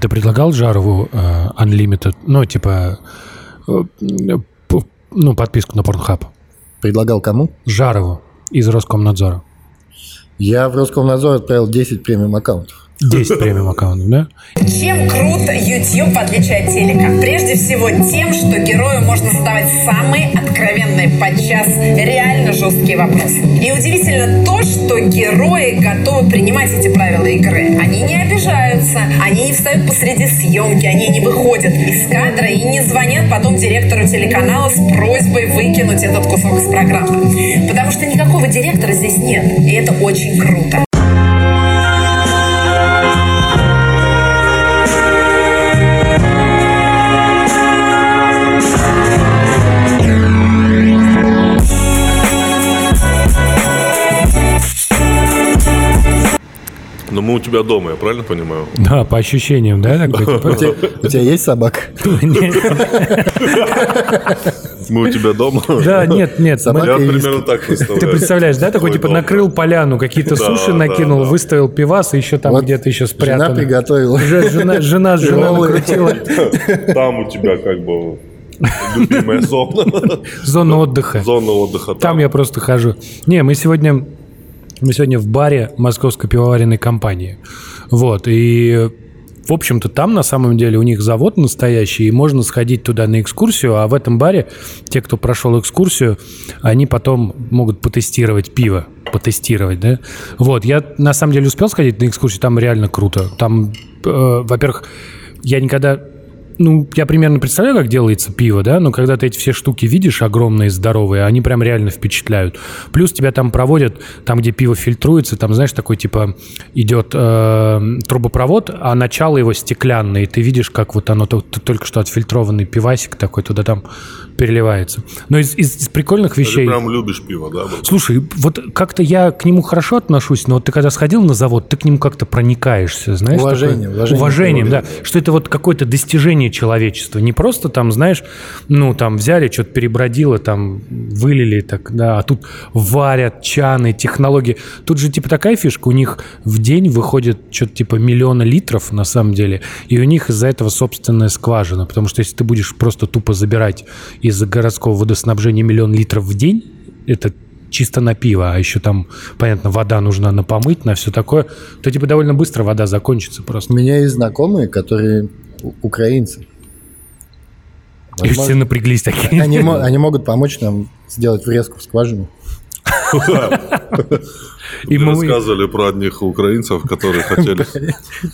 Ты предлагал Жарову э, Unlimited, ну, типа, э, ну, подписку на Pornhub? Предлагал кому? Жарову из Роскомнадзора. Я в Роскомнадзор отправил 10 премиум аккаунтов. 10 премиум аккаунтов, да? Чем крут YouTube в телека? Прежде всего тем, что герою можно задавать самые откровенные, подчас реально жесткие вопросы. И удивительно то, что герои готовы принимать эти правила игры. Они не обижаются, они не встают посреди съемки, они не выходят из кадра и не звонят потом директору телеканала с просьбой выкинуть этот кусок из программы. Потому что никакого директора здесь нет, и это очень круто. Мы у тебя дома, я правильно понимаю? Да, по ощущениям, да? типа? У тебя, у тебя есть собака? Нет. Мы у тебя дома? Да, нет, нет. Я примерно так Ты представляешь, да, такой типа накрыл поляну, какие-то суши накинул, выставил пивас, и еще там где-то еще Жена спрятано. приготовила. Жена, жена, жена, жена накрутила Там у тебя как бы любимая зона. зону отдыха. Зона отдыха. Там я просто хожу. Не, мы сегодня, мы сегодня в баре Московской пивоваренной компании. Вот, и в общем-то, там на самом деле у них завод настоящий, и можно сходить туда на экскурсию, а в этом баре те, кто прошел экскурсию, они потом могут потестировать пиво, потестировать, да? Вот, я на самом деле успел сходить на экскурсию, там реально круто. Там, э, во-первых, я никогда ну, я примерно представляю, как делается пиво, да, но когда ты эти все штуки видишь, огромные, здоровые, они прям реально впечатляют. Плюс тебя там проводят, там, где пиво фильтруется, там, знаешь, такой, типа, идет э, трубопровод, а начало его стеклянное, и ты видишь, как вот оно, то- только что отфильтрованный пивасик такой туда там переливается. Но из, из- из прикольных Ты вещей... прям любишь пиво, да? Слушай, вот как-то я к нему хорошо отношусь, но вот ты когда сходил на завод, ты к нему как-то проникаешься, знаешь? Уважение, такое- уважение Уважением, да. Что это вот какое-то достижение человечества. Не просто там, знаешь, ну там взяли, что-то перебродило, там вылили, так, да, а тут варят, чаны, технологии. Тут же типа такая фишка, у них в день выходит что-то типа миллиона литров на самом деле, и у них из-за этого собственная скважина, потому что если ты будешь просто тупо забирать из городского водоснабжения миллион литров в день, это чисто на пиво, а еще там, понятно, вода нужна на помыть, на все такое, то типа довольно быстро вода закончится просто. У меня есть знакомые, которые украинцы. И все Возможно, напряглись такие. Они, они могут помочь нам сделать врезку в скважину. И мы- рассказывали про одних украинцев, которые хотели,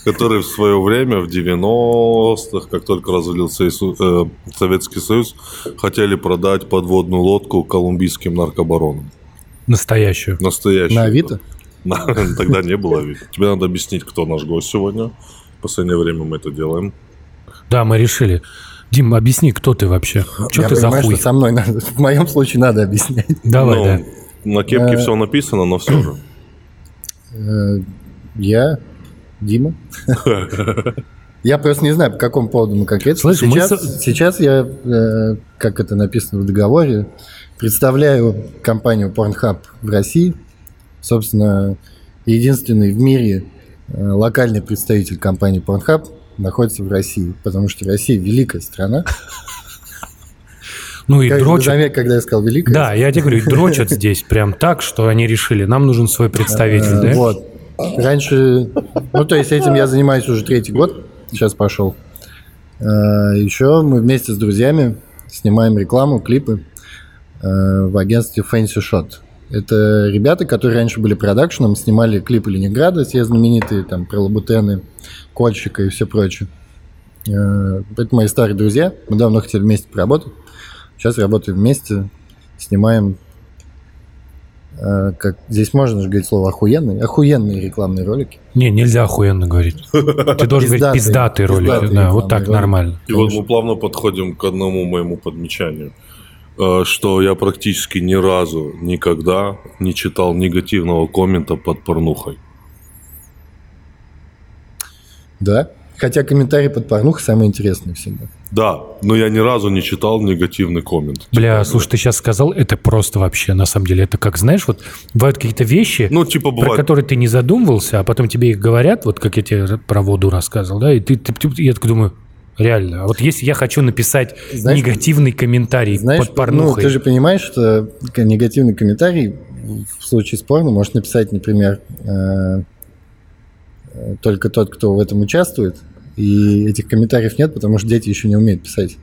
которые в свое время, в 90-х, как только развалился э, Советский Союз, хотели продать подводную лодку колумбийским наркобаронам. Настоящую. Настоящую. На Авито? Тогда не было Авито. Тебе надо объяснить, кто наш гость сегодня. В последнее время мы это делаем. Да, мы решили. Дим, объясни, кто ты вообще? Что Я ты за понимаю, хуй? что со мной надо. В моем случае надо объяснять. Давай, Ну, да. На кепке Э. все написано, но все же. Э, Я, Дима. Я просто не знаю, по какому поводу мы конкретно. Слышь, мы сейчас, со- сейчас я, э, как это написано в договоре, представляю компанию Pornhub в России. Собственно, единственный в мире э, локальный представитель компании Pornhub находится в России, потому что Россия великая страна. Ну и Как дрочат. заметь, когда я сказал великая. Да, я тебе говорю, дрочат здесь прям так, что они решили, нам нужен свой представитель, да? Вот. Раньше, ну то есть этим я занимаюсь уже третий год, сейчас пошел. Э, Еще мы вместе с друзьями снимаем рекламу, клипы э, в агентстве Fancy Shot. Это ребята, которые раньше были продакшеном, снимали клипы Ленинграда, все знаменитые, там, про Лабутены, Кольщика и все прочее. Э, Это мои старые друзья, мы давно хотели вместе поработать. Сейчас работаем вместе, снимаем э, как здесь можно же говорить слово охуенные, охуенные рекламные ролики. Не, нельзя охуенно говорить. Ты должен говорить ролики. пиздатые Да, вот так нормально. И вот мы плавно подходим к одному моему подмечанию, э, что я практически ни разу никогда не читал негативного коммента под порнухой. Да? Хотя комментарии под порнухой самые интересные всегда. Да, но я ни разу не читал негативный коммент. Бля, слушай, ты сейчас сказал, это просто вообще, на самом деле, это как, знаешь, вот бывают какие-то вещи, Ну, типа, про бывает. которые ты не задумывался, а потом тебе их говорят, вот как я тебе про воду рассказывал, да, и ты, ты- ты- я так думаю, реально, а вот если я хочу написать Знаешь, негативный комментарий Знаешь, под порнухой, ну, ты же понимаешь, что негативный комментарий в случае с порно может написать, например, э, только тот, кто в этом участвует, и этих комментариев нет, потому что дети еще не умеют писать.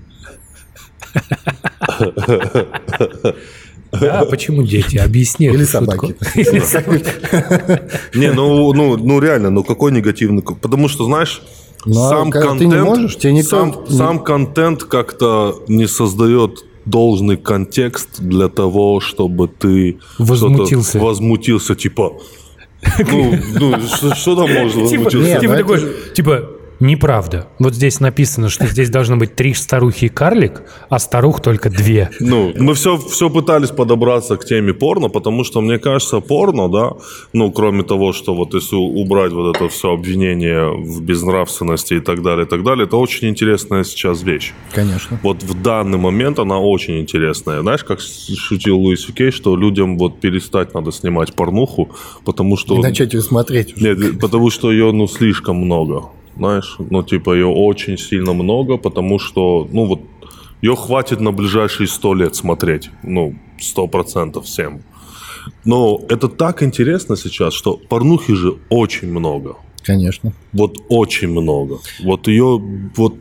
да, почему дети? Объясни Или собаки. Или собаки. Не, ну, ну, ну реально, ну какой негативный? Потому что, знаешь, Ну, а сам когда ты контент, не можешь, тебе никто сам, сам контент как-то не создает должный контекст для того, чтобы ты Возмутился. что-то возмутился, типа. Ну, ну что, что там можно Типа, типа такой, типа, неправда. Вот здесь написано, что здесь должно быть три старухи и карлик, а старух только две. Ну, мы все, все пытались подобраться к теме порно, потому что, мне кажется, порно, да, ну, кроме того, что вот если убрать вот это все обвинение в безнравственности и так далее, и так далее, это очень интересная сейчас вещь. Конечно. Вот в данный момент она очень интересная. Знаешь, как шутил Луис Фикей, что людям вот перестать надо снимать порнуху, потому что... И начать ее смотреть уже. Нет, потому что ее, ну, слишком много. Знаешь, ну, типа, ее очень сильно много, потому что, ну, вот, ее хватит на ближайшие сто лет смотреть. Ну, сто процентов всем. Но это так интересно сейчас, что порнухи же очень много. Конечно. Вот очень много. Вот ее, вот,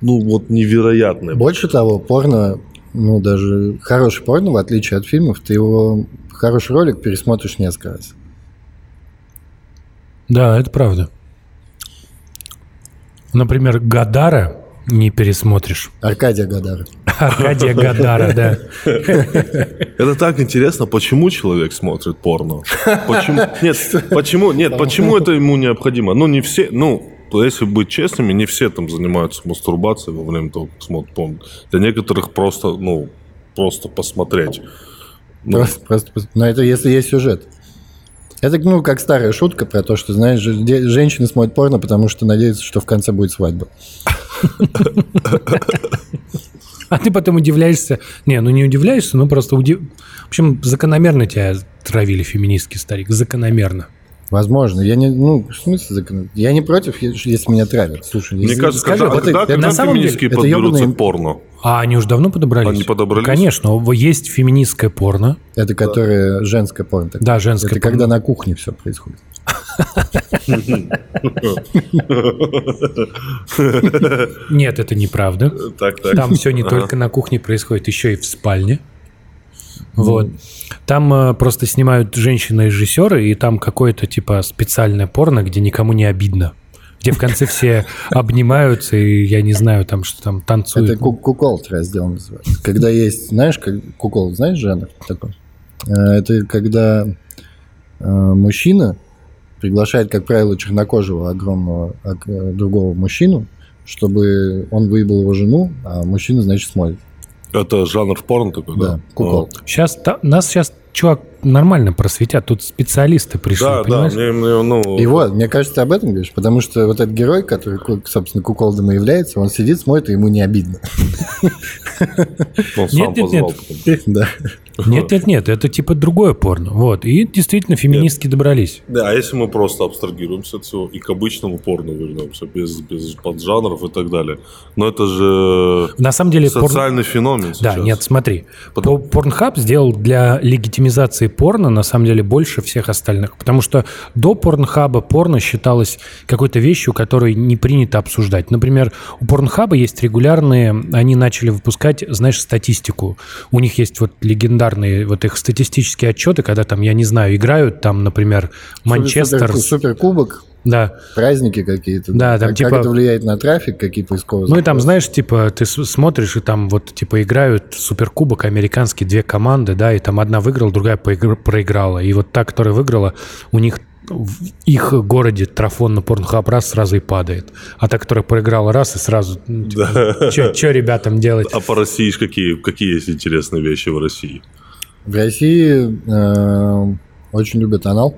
ну, вот невероятное. Больше того, порно, ну, даже хороший порно, в отличие от фильмов, ты его, хороший ролик пересмотришь несколько раз. Да, это правда. Например, Гадара не пересмотришь. Аркадия Гадара. Аркадия Гадара, да. Это так интересно, почему человек смотрит порно? Почему? Нет, почему? Нет, почему это ему необходимо? Ну, не все, ну, если быть честными, не все там занимаются мастурбацией во время того, как смотрят порно. Для некоторых просто, ну, просто посмотреть. Ну, Просто, просто, но это если есть сюжет. Это, ну, как старая шутка про то, что, знаешь, женщины смотрят порно, потому что надеются, что в конце будет свадьба. А ты потом удивляешься. Не, ну не удивляешься, ну просто удив... В общем, закономерно тебя травили феминистки, старик. Закономерно. Возможно. Я не, ну, в смысле, закон- я не против, если меня травят. Слушай, Мне если- кажется, скажи, когда, вот когда, это- когда на самом деле, это подберутся к порно? А они уже давно подобрались? Они подобрались? Конечно. Есть феминистское порно. Это которое женское порно. такое. Да, женское Это порно. когда на кухне все происходит. Нет, это неправда. Так, так. Там все не только на кухне происходит, еще и в спальне. Вот. Там э, просто снимают женщины-режиссеры, и там какое-то типа специальное порно, где никому не обидно. Где в конце все обнимаются, и я не знаю, там что там танцуют. Это ку- куколд раздел называется. Когда есть, знаешь, как куколд, знаешь жанр такой? Э, Это когда э, мужчина приглашает, как правило, чернокожего огромного ог- э, другого мужчину, чтобы он выебал его жену, а мужчина, значит, смотрит. Это жанр порно такой, да? Да, куколд. Сейчас нас сейчас чувак нормально просветят. Тут специалисты пришли, Да, да, понимаешь? мне, мне, ну... И вот, мне кажется, ты об этом говоришь, потому что вот этот герой, который, собственно, куколдом и является, он сидит, смотрит, и ему не обидно. Он сам Нет, нет, нет. Да. Нет, нет, нет, это типа другое порно. Вот. И действительно феминистки добрались. Да, а если мы просто абстрагируемся от всего и к обычному порно вернемся, без, без поджанров и так далее. Но это же На самом деле порно... социальный феномен Да, нет, смотри. Потом- Порнхаб сделал для легитимизации порно, на самом деле, больше всех остальных. Потому что до Порнхаба порно считалось какой-то вещью, которую не принято обсуждать. Например, у Порнхаба есть регулярные... Они начали выпускать, знаешь, статистику. У них есть вот легендарные вот их статистические отчеты, когда там, я не знаю, играют там, например, Манчестер... Супер- Суперкубок, Да, праздники какие-то. Да, там как, типа- как это влияет на трафик, какие поисковые Ну и там, запросы. знаешь, типа, ты смотришь, и там вот, типа, играют суперкубок американские две команды, да, и там одна выиграла, другая проиграла. И вот та, которая выиграла, у них в их городе трафон на порнхаб раз сразу и падает. А та, которая проиграла раз и сразу, ну, типа, что ребятам делать? А по России какие, какие есть интересные вещи в России? В России э, очень любят анал.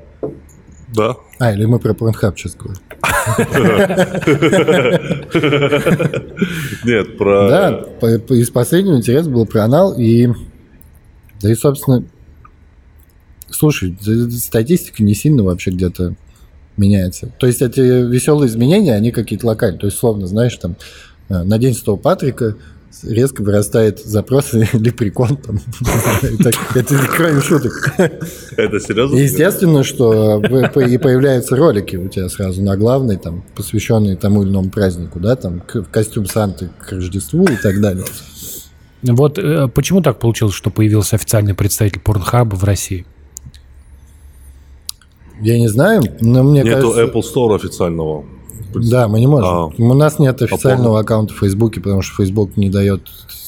Да? А, или мы про порнхаб сейчас говорим. Нет, про... Да, из последнего интерес был про анал, и... Да и, собственно, слушай, статистика не сильно вообще где-то меняется. То есть эти веселые изменения, они какие-то локальные. То есть, словно, знаешь, там, э, на День Святого Патрика резко вырастает запрос лепрекон там. Это кроме шуток. Это серьезно? Естественно, что в- и появляются ролики у тебя сразу на главной, там, посвященные тому или иному празднику, да, там, к- костюм Санты к Рождеству и так далее. Вот э, почему так получилось, что появился официальный представитель Порнхаба в России? Я не знаю, но мне Нету кажется... Apple Store официального. Да, мы не можем. А. У нас нет официального аккаунта в Фейсбуке, потому что Facebook не дает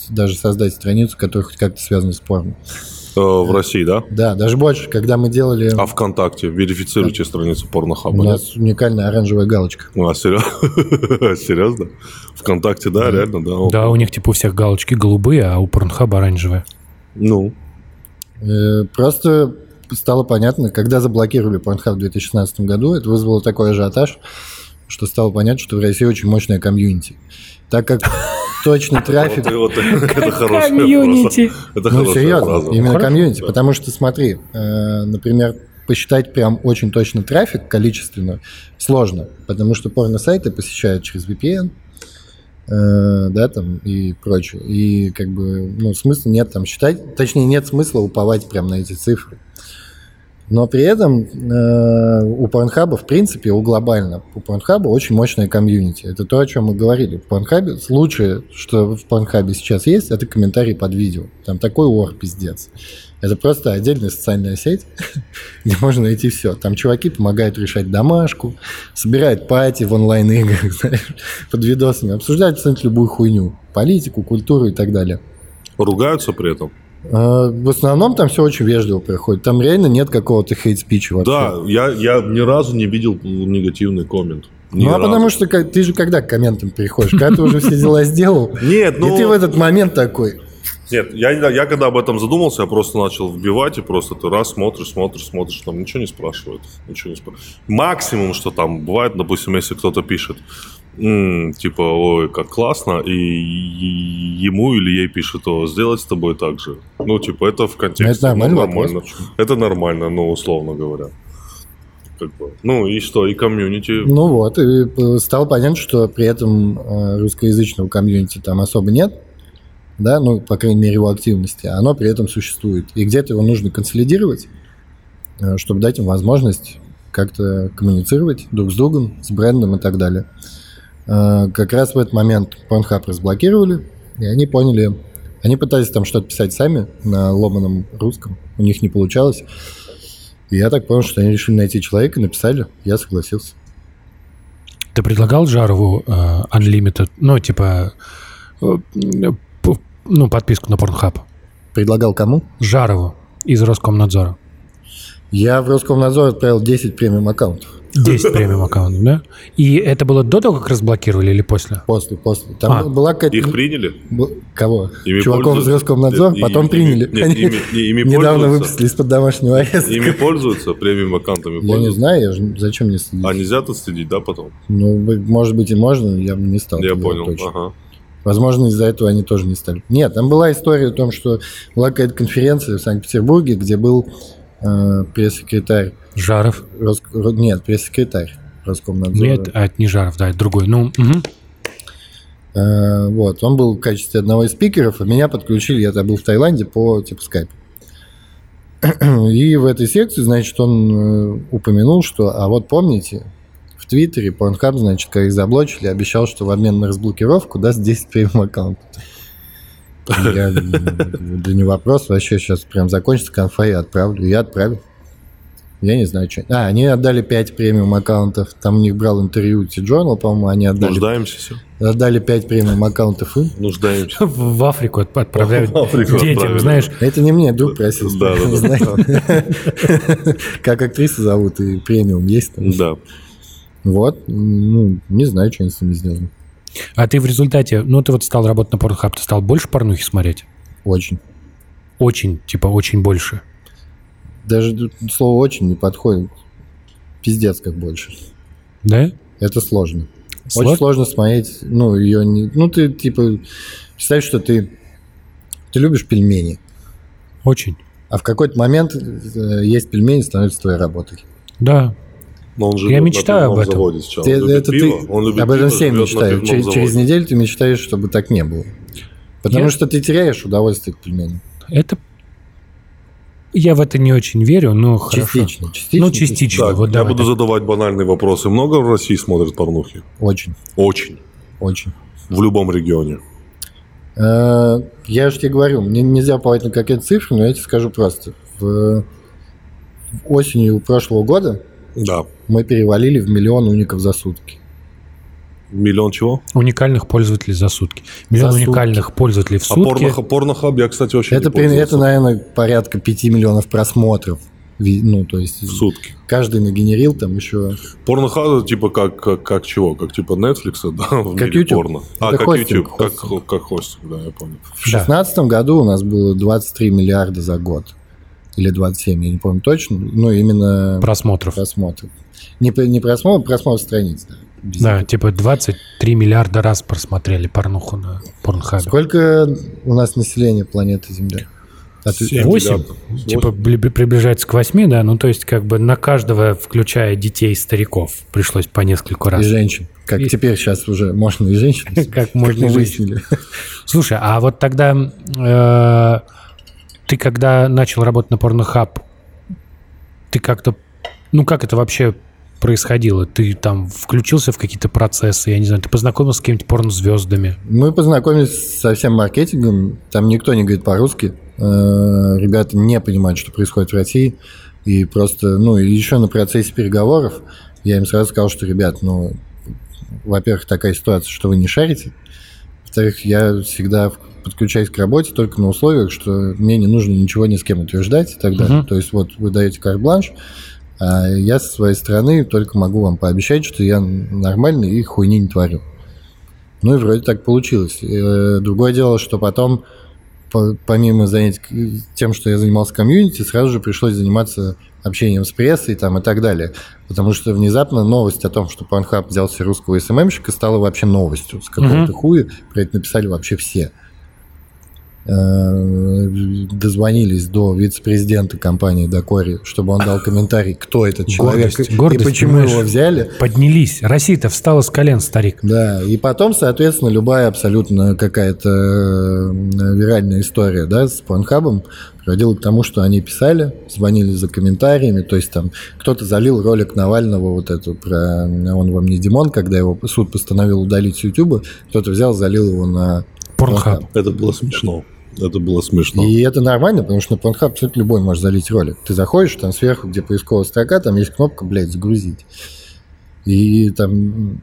даже создать страницу, которая хоть как-то связана с порно. Э, В России, да? Да, даже больше, когда мы делали... А ВКонтакте верифицируйте страницу у порнохаба. нет? нас уникальная оранжевая галочка. А, серьезно? Серьезно? ВКонтакте, да, реально, да? Да, у них типа у всех галочки голубые, а у Порнхаба оранжевые. Ну, Э, Просто стало понятно, когда заблокировали Pornhub в 2016 году, это вызвало такой ажиотаж, что стало понятно, что в России очень мощная комьюнити. Так как точный трафик... вот, вот, это хорошая комьюнити. Это Ну, серьезно, фраза. именно Хорошо. комьюнити. Потому что, смотри, э, например, посчитать прям очень точно трафик количественно сложно, потому что порно-сайты посещают через VPN, э, да, там и прочее. И как бы, ну, смысла нет там считать, точнее, нет смысла уповать прям на эти цифры. Но при этом э, у Порнхаба, в принципе, у глобально, у Порнхаба очень мощная комьюнити. Это то, о чем мы говорили. В Порнхабе лучшее, что в Порнхабе сейчас есть, это комментарии под видео. Там такой ор пиздец. Это просто отдельная социальная сеть, где можно найти все. Там чуваки помогают решать домашку, собирают пати в онлайн-играх, под видосами, обсуждают абсолютно любую хуйню. Политику, культуру и так далее. Ругаются при этом? А, В основном там все очень вежливо проходит. Там реально нет какого-то хейт-спича вообще. Да, я, я ни разу не видел негативный коммент. Ни Ну, а разу. потому что ты же когда к комментам приходишь? Когда ты уже все дела сделал, Нет, ну... и ты в этот момент такой, Нет, я, я когда об этом задумался, я просто начал вбивать, и просто ты раз смотришь, смотришь, смотришь, там ничего не спрашивают. Ничего не спрашивают. Максимум, что там бывает, допустим, если кто-то пишет, «М, типа, ой, как классно, и, ему или ей пишет, о, сделать с тобой так же. Ну, типа, это в контексте. Это нормальный ну, нормально. Это нормально, ну, условно говоря. Как бы. Ну, и что, и комьюнити. ну вот, и э, стало понятно, что при этом э, русскоязычного комьюнити там особо нет, да, ну, по крайней мере, его активности, оно при этом существует. И где-то его нужно консолидировать, э, чтобы дать им возможность как-то коммуницировать друг с другом, с брендом и так далее. Э, Как раз в этот момент Pornhub разблокировали, и они поняли, они пытались там что-то писать сами на ломаном русском, у них не получалось. И я так понял, что они решили найти человека, написали, я согласился. Ты предлагал Жарову э, Unlimited, ну, типа, э, ну, подписку на Порнхаб? Предлагал кому? Жарову из Роскомнадзора. Я в Роскомнадзор отправил 10 премиум аккаунтов. 10 премиум аккаунтов, да? И это было до того, как разблокировали или после? После, после. Там А, была какая-то... Их приняли? Б- Кого? Ими Чуваков из пользуются? Роскомнадзор, Нет, потом ими- приняли. нет, Они ими- ими Недавно выпустили из-под домашнего ареста. Ими пользуются, премиум аккаунтами Я не знаю, я же- зачем мне следить? А нельзя тут следить, да, потом? Ну, может быть и можно, но я бы не стал. Я понял. точно. Ага. Возможно, из-за этого они тоже не стали. Нет, там была история о том, что была какая-то конференция в Санкт-Петербурге, где был э, пресс-секретарь. Жаров. Рос- Ро- Нет, пресс-секретарь Роскомнадзора. Нет, а это не Жаров, да, это другой. Ну. Э, Вот, он был в качестве одного из спикеров, а меня подключили, я тогда был в Таиланде по типа скайпу. И в этой секции, значит, он э, упомянул, что, а вот помните, в Твиттере Pornhub, значит, когда их заблочили, обещал, что в обмен на разблокировку даст 10 премиум аккаунтов. Я, да не вопрос, вообще сейчас прям закончится конфа, я отправлю. Я отправил. Я не знаю, что. А, они отдали 5 премиум аккаунтов. Там у них брал интервью T-Journal, по-моему, они отдали, Нуждаемся все. отдали 5 премиум аккаунтов им. Нуждаемся. в Африку отп- отправляют В Африку детям, отправили. знаешь. Это не мне, друг просил. Да, да, да. Как актрису зовут, и премиум есть там. Да. Вот, ну, не знаю, что они с ними сделали. А ты в результате, ну, ты вот стал работать на Порнхаб, ты стал больше порнухи смотреть? Очень. Очень, типа, очень больше. Даже слово очень не подходит. Пиздец как больше. Да? Это сложно. Сло- Очень сложно смотреть, ну, ее не... Ну, ты, типа, представь, что ты, ты любишь пельмени, Очень. а в какой-то момент э, есть пельмени становится твоей работой. Да. Но он живет Я мечтаю об этом. заводе сейчас. Ты- Он любит это пиво, ты, он любит об этом пиво, все пивном Через, через неделю ты мечтаешь, чтобы так не было. Потому Я- что ты теряешь удовольствие к пельменям. Это... Я в это не очень верю, но хорошо. Частично. Частично. Ну, частично. Так, вот я давай буду так. задавать банальные вопросы. Много в России смотрят порнухи? Очень. Очень. Очень. В любом регионе. Э, Я же тебе говорю, мне нельзя уповать на какие-то цифры, но я тебе скажу просто. В в осенью прошлого года Да. мы перевалили в миллион уников за сутки. Миллион чего? Уникальных пользователей за сутки. Миллион За сутки. уникальных пользователей в А сутки. порно, порнохаб я, кстати, вообще Это, не при- это, наверное, порядка 5 миллионов просмотров. Ну, то есть В сутки. каждый нагенерил там еще... Порнохаб типа как, как, как чего? Как типа Netflix, да? В Как мире YouTube. порно. А, Это как хостинг, YouTube. Как, хостинг. как хостинг, да, я понял. В 2016 году у нас было 23 миллиарда за год. Или 27, я не помню точно. Ну, именно просмотров. просмотров. Не, не просмотр, просмотр страниц. Да. Без- Да, типа 23 миллиарда раз просмотрели порнуху на порнхабе. Сколько у нас населения планеты Земля? Ты- Семь. 8? миллиардов. Типа бли- приближается к 8, да? Ну, то есть, как бы на каждого, включая детей и стариков, пришлось по нескольку И раз. женщин. Как И- теперь сейчас уже можно и женщин. Как можно и выяснили. Слушай, а вот тогда э, ты когда начал работать на Порнохаб, ты как-то, ну как это вообще происходило? Ты там включился в какие-то процессы, я не знаю, ты познакомился с какими-то порнозвездами? Мы познакомились со всем маркетингом. Там никто не говорит по-русски. Э, Ребята не понимают, что происходит в России. И просто, ну, еще на процессе переговоров я им сразу сказал, что, ребят, ну, во-первых, такая ситуация, что вы не шарите. Во-вторых, я всегда подключаюсь к работе только на условиях, что мне не нужно ничего ни с кем утверждать и так далее. Мгм. То есть вот вы даете карт-бланш, а я со своей стороны только могу вам пообещать, что я нормальный и хуйни не творю. Ну и вроде так получилось. Э, Другое дело, что потом, по- помимо занятий к- тем, что я занимался комьюнити, сразу же пришлось заниматься общением с прессой там, и так далее. Потому что внезапно новость о том, что Pornhub взял себе русского СММщика, стала вообще новостью. С какого-то Мгм. хуя про это написали вообще все. Э, Дозвонились до вице-президента компании Докори, чтобы он дал комментарий, кто этот человек Гордость, гордость, и почему понимаешь? его взяли. Поднялись. Россия-то встала с колен, старик. Да, и потом, соответственно, любая абсолютно какая-то э, виральная история, да, с Порнхабом приводила к тому, что они писали, звонили за комментариями, то есть там кто-то залил ролик Навального вот эту про «Он вам не Димон», когда его суд постановил удалить с Ютуба, кто-то взял, залил его на Порнхаб. Это было смешно. Это было смешно. И это нормально, потому что на Pornhub абсолютно любой может залить ролик. Ты заходишь, там сверху, где поисковая строка, там есть кнопка, блядь, загрузить. И там,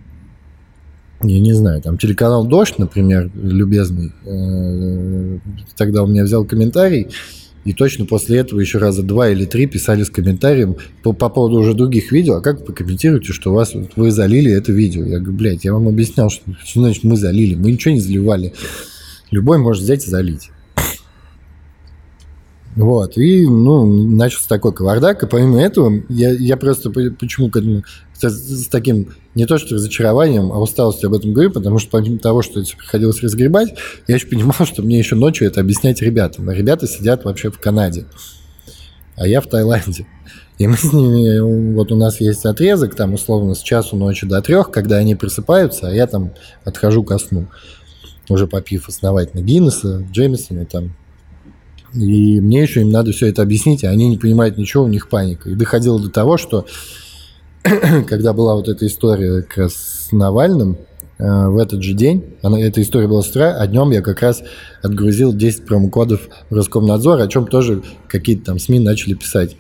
я не знаю, там телеканал «Дождь», например, любезный, э, тогда у меня взял комментарий, и точно после этого еще раза два или три писали с комментарием по, по поводу уже других видео, а как вы прокомментируете, что у вас вы залили это видео? Я говорю, блядь, я вам объяснял, что, что значит мы залили, мы ничего не заливали. Любой может взять и залить. Вот, и, ну, начался такой кавардак, и помимо этого, я, я просто по- почему к этому, с, с таким, не то что разочарованием, а усталостью об этом говорю, потому что помимо того, что это приходилось разгребать, я еще понимал, что мне еще ночью это объяснять ребятам. А ребята сидят вообще в Канаде, а я в Таиланде. И мы с ними, вот у нас есть отрезок, там, условно, с часу ночи до трех, когда они просыпаются, а я там отхожу ко сну, уже попив основательно Гиннесса, Джеймисона, там, и мне еще им надо все это объяснить, а они не понимают ничего, у них паника. И доходило до того, что когда была вот эта история как раз с Навальным, э, в этот же день, она, эта история была с утра, а днем я как раз отгрузил 10 промокодов в Роскомнадзор, о чем тоже какие-то там СМИ начали писать.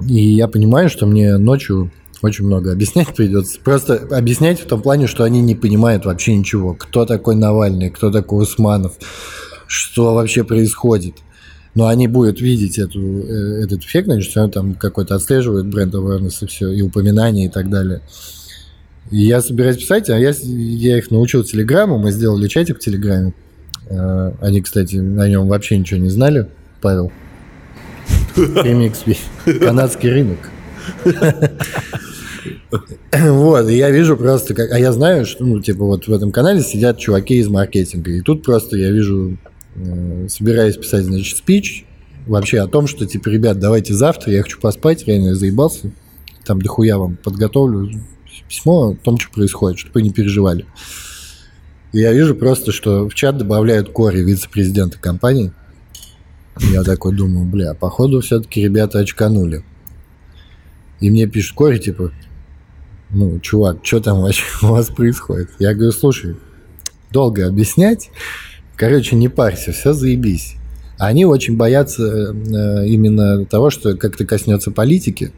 И я понимаю, что мне ночью очень много объяснять придется. Просто объяснять в том плане, что они не понимают вообще ничего. Кто такой Навальный, кто такой Усманов, что вообще происходит. Но они будут видеть эту, э, этот эффект, значит, все там какой-то отслеживают бренд awareness и все, и упоминания и так далее. И я собираюсь писать, а я, я их научил Телеграмму, мы сделали чатик в Телеграме. Э, Они, кстати, на нем вообще ничего не знали, Павел. Remix, канадский рынок. Вот, и я вижу просто, как, а я знаю, что, ну, типа, вот в этом канале сидят чуваки из маркетинга, и тут просто я вижу, собираюсь писать, значит, спич вообще о том, что, типа, ребят, давайте завтра, я хочу поспать, реально я заебался, там дохуя вам подготовлю письмо о том, что происходит, чтобы вы не переживали. И я вижу просто, что в чат добавляют Кори, вице-президента компании. Я такой думаю, бля, походу все-таки ребята очканули. И мне пишут Кори, типа, ну, чувак, что там вообще у вас происходит? Я говорю, слушай, долго объяснять. Короче, не парься, все заебись. Они очень боятся э, именно того, что как-то коснется политики,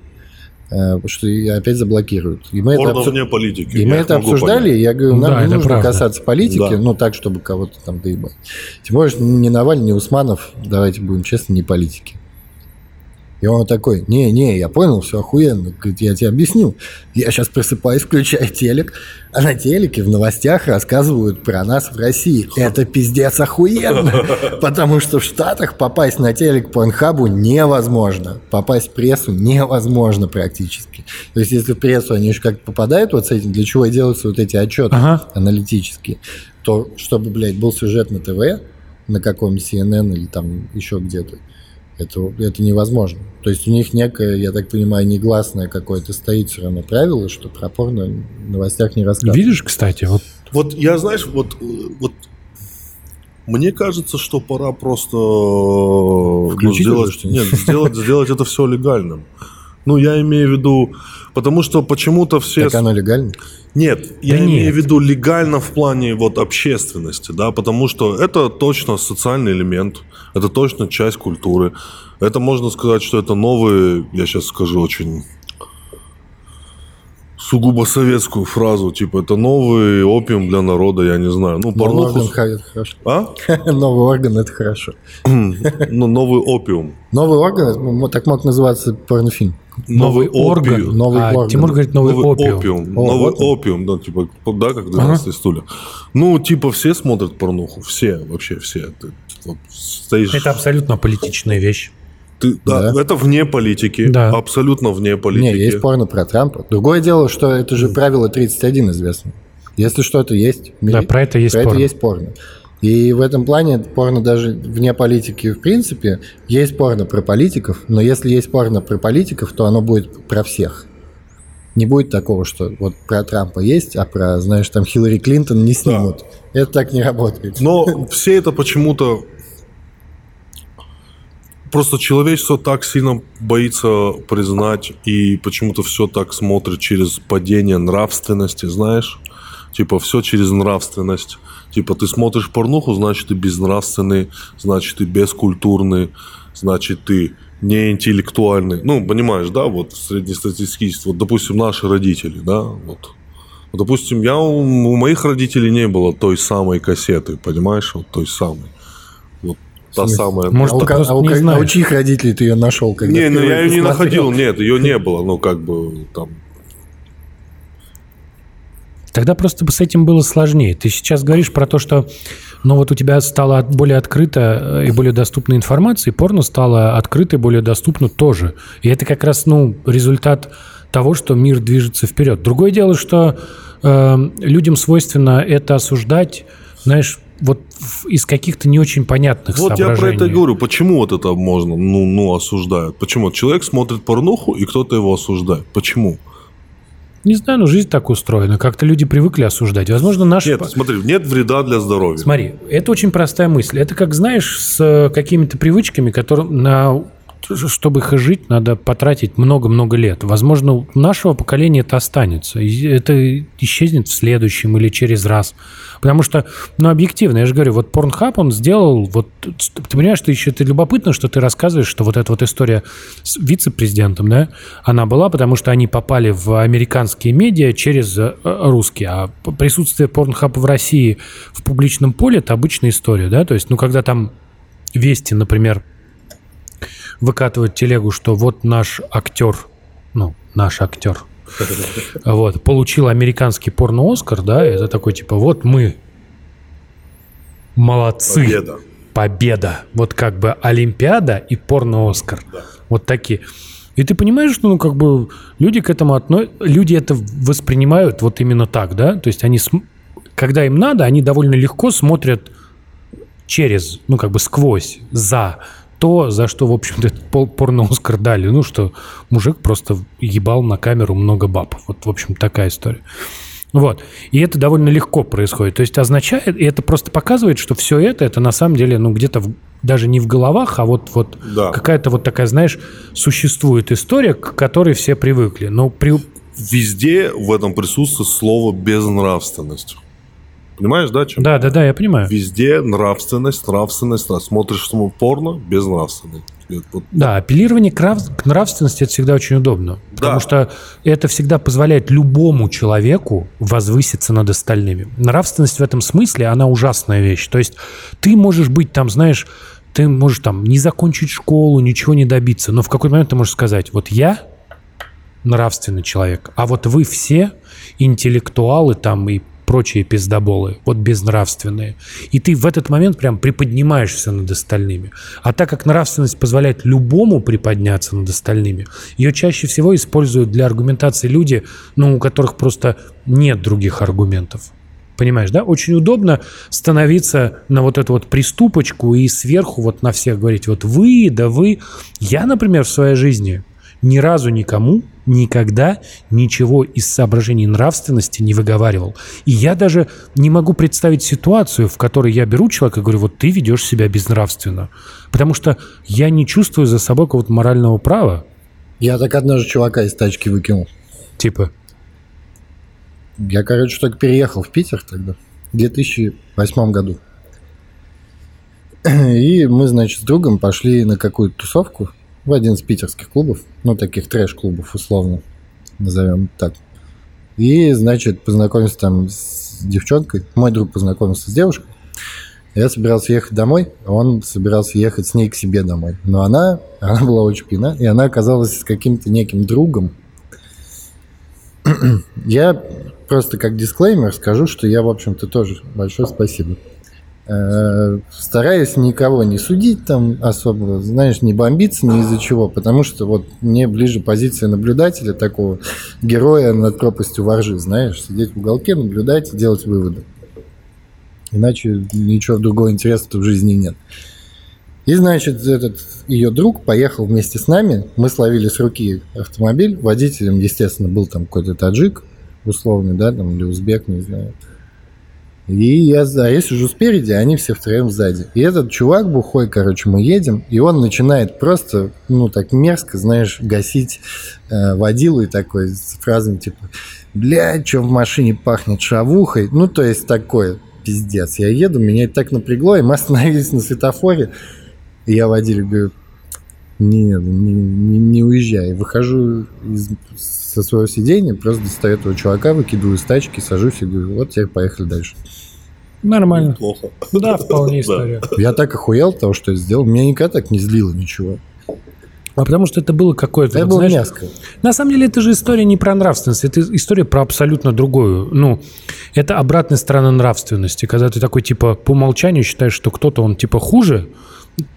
э, что опять заблокируют. И мы это, Порно обсу- вне политики. и мы я это обсуждали, понять. я говорю, нам Да, не это нужно правда. касаться политики, Да. ну так, чтобы кого-то там доебать. Тем более, что ни Навальный, ни Усманов, давайте будем честны, не политики. И он такой, не-не, я понял, все охуенно. Говорит, я тебе объясню. Я сейчас просыпаюсь, включаю телек, а на телеке в новостях рассказывают про нас в России. Это пиздец охуенно. Потому что в Штатах попасть на телек по Порнхабу невозможно. Попасть в прессу невозможно практически. То есть, если в прессу они же как попадают вот с этим, для чего и делаются вот эти отчеты Ага. аналитические, то чтобы, блядь, был сюжет на ТВ, на каком CNN или там еще где-то, это, это невозможно. То есть у них некое, я так понимаю, негласное какое-то стоит все равно правило, что про порно в новостях не рассказывают. Видишь, кстати, вот Вот я, знаешь, вот, э, вот мне кажется, что пора просто э, ну, Включить сделать, уже нет, сделать, сделать это все легальным. Ну, я имею в виду, потому что почему-то все... Так оно легально? Нет, я Да имею нет. в виду легально в плане вот общественности, да, потому что это точно социальный элемент, это точно часть культуры. Это можно сказать, что это новый, я сейчас скажу очень сугубо советскую фразу, типа это новый опиум для народа, я не знаю. Ну, Новый порнуху... орган ха- это хорошо. А? Новый орган это хорошо. Ну, новый опиум. Новый орган, так мог называться порнофильм. Новый орган. опиум. Новый а орган. Тимур говорит новый, опиум. О, Новый вот опиум, да, типа, да, как 12 стулья. Ну, типа, все смотрят порнуху, все, вообще все. Ты, вот, стоишь, Это абсолютно политичная вещь. ты- да, Да. это вне политики, Да. абсолютно вне политики. Не, есть порно про Трампа. Другое дело, что это же правило 31 известно. Если что-то есть в мире, Да, про это есть про порно. это есть порно. И в этом плане порно даже вне политики в принципе есть порно про политиков, но если есть порно про политиков, то оно будет про всех. Не будет такого, что вот про Трампа есть, а про, знаешь, там Хиллари Клинтон не снимут. Это так не работает. Но все это почему-то... Просто человечество так сильно боится признать и почему-то все так смотрит через падение нравственности, знаешь? Типа все через нравственность. Типа ты смотришь порнуху, значит ты безнравственный, значит ты бескультурный, значит ты неинтеллектуальный. Ну, понимаешь, да, вот среднестатистический, вот, допустим, наши родители, да, вот. Вот, Допустим, я у, у моих родителей не было той самой кассеты, понимаешь, вот той самой. Вот та самая. Может, а, у, а у не а у чьих родителей ты ее нашел? Когда не, ну я ее не находил, нет, ее не было, ну как бы там. Тогда просто бы с этим было сложнее. Ты сейчас говоришь про то, что ну вот у тебя стала от- более открыта э, и более доступна информация, и порно стало открыто и более доступно тоже. И это как раз ну, результат того, что мир движется вперед. Другое дело, что э, людям свойственно это осуждать, знаешь, вот из каких-то не очень понятных Вот я про соображений. это и говорю, почему вот это можно, ну, ну, осуждают. Почему? Человек смотрит порнуху, и кто-то его осуждает. Почему? Не знаю, но жизнь так устроена. Как-то люди привыкли осуждать. Возможно, наши... Нет, смотри, нет вреда для здоровья. Смотри, это очень простая мысль. Это как, знаешь, с э, какими-то привычками, которые на чтобы их жить, надо потратить много-много лет. Возможно, у нашего поколения это останется. Это исчезнет в следующем или через раз. Потому что, ну, объективно, я же говорю, вот Pornhub он сделал, вот, ты понимаешь, что еще это любопытно, что ты рассказываешь, что вот эта вот история с вице-президентом, да, она была, потому что они попали в американские медиа через э, русские, а присутствие Pornhub в России в публичном поле – это обычная история, да, то есть, ну, когда там Вести, например, выкатывают телегу, что вот наш актер, ну, наш актер, вот, получил американский порно-Оскар, да, это такой, типа, вот мы молодцы. Победа. Победа. Вот как бы Олимпиада и порно-Оскар. Вот такие. И ты понимаешь, что, ну, как бы, люди к этому относятся, люди это воспринимают вот именно так, да? То есть они, см- когда им надо, они довольно легко смотрят через, ну, как бы сквозь, за то, за что, в общем-то, порно-Оскар дали. Ну, что мужик просто ебал на камеру много баб. Вот, в общем, такая история. Вот. И это довольно легко происходит. То есть означает, и это просто показывает, что все это, это на самом деле, ну, где-то в- даже не в головах, а вот, вот Да. какая-то вот такая, знаешь, существует история, к которой все привыкли. Но при... Везде в этом присутствует слово безнравственность. Понимаешь, да, чем? Да, да, да, я понимаю. Везде нравственность, нравственность. нрав- Смотришь что порно, безнравственность. Вот Да, апеллирование к, нрав- к нравственности это всегда очень удобно. Потому Да. что это всегда позволяет любому человеку возвыситься над остальными. Нравственность в этом смысле, она ужасная вещь. То есть ты можешь быть там, знаешь, ты можешь там не закончить школу, ничего не добиться, но в какой-то момент ты можешь сказать, вот я нравственный человек, а вот вы все интеллектуалы там и прочие пиздоболы, вот безнравственные. И ты в этот момент прям приподнимаешься над остальными. А так как нравственность позволяет любому приподняться над остальными, ее чаще всего используют для аргументации люди, ну, у которых просто нет других аргументов. Понимаешь, да? Очень удобно становиться на вот эту вот приступочку и сверху вот на всех говорить, вот вы, да вы. Я, например, в своей жизни ни разу никому никогда ничего из соображений нравственности не выговаривал. И я даже не могу представить ситуацию, в которой я беру человека и говорю, вот ты ведешь себя безнравственно. Потому что я не чувствую за собой какого-то морального права. Я так однажды чувака из тачки выкинул. Типа, Я, короче, только переехал в Питер тогда, в 2008 году. И мы, значит, с другом пошли на какую-то тусовку в один из питерских клубов, ну, таких трэш-клубов, условно, назовем так. И, значит, познакомился там с девчонкой. Мой друг познакомился с девушкой. Я собирался ехать домой, он собирался ехать с ней к себе домой. Но она, она была очень пьяна, и она оказалась с каким-то неким другом. Я просто как дисклеймер скажу, что я, в общем-то, тоже большое спасибо. Э, Стараюсь никого не судить там особо, знаешь, не бомбиться ни из-за чего, потому что вот мне ближе позиция наблюдателя, такого героя над пропастью воржи, знаешь, сидеть в уголке, наблюдать и делать выводы. Иначе ничего другого интереса в жизни нет. И, значит, этот ее друг поехал вместе с нами. Мы словили с руки автомобиль. Водителем, естественно, был там какой-то таджик условный, да, там, или узбек, не знаю. И я, за- я сижу спереди, а они все втроем сзади. И этот чувак бухой, короче, мы едем, и он начинает просто, ну, так мерзко, знаешь, гасить э, водилу и такой с фразами типа «Блядь, что в машине пахнет шавухой?» Ну, то есть такое, пиздец. Я еду, меня это так напрягло, и мы остановились на светофоре, и я водителю говорю, не, не, не, не уезжай. Выхожу из, со своего сиденья, просто достаю этого чувака, выкидываю из тачки, сажусь и говорю, вот теперь поехали дальше. нормально. плохо. Да, вполне история. Я так охуел от того, что я сделал. Меня никогда так не злило ничего. А потому что это было какое-то, Это вот, было знаешь. На самом деле, это же история не про нравственность, это история про абсолютно другую. Ну, это обратная сторона нравственности, когда ты такой, типа, по умолчанию считаешь, что кто-то, он, типа, хуже.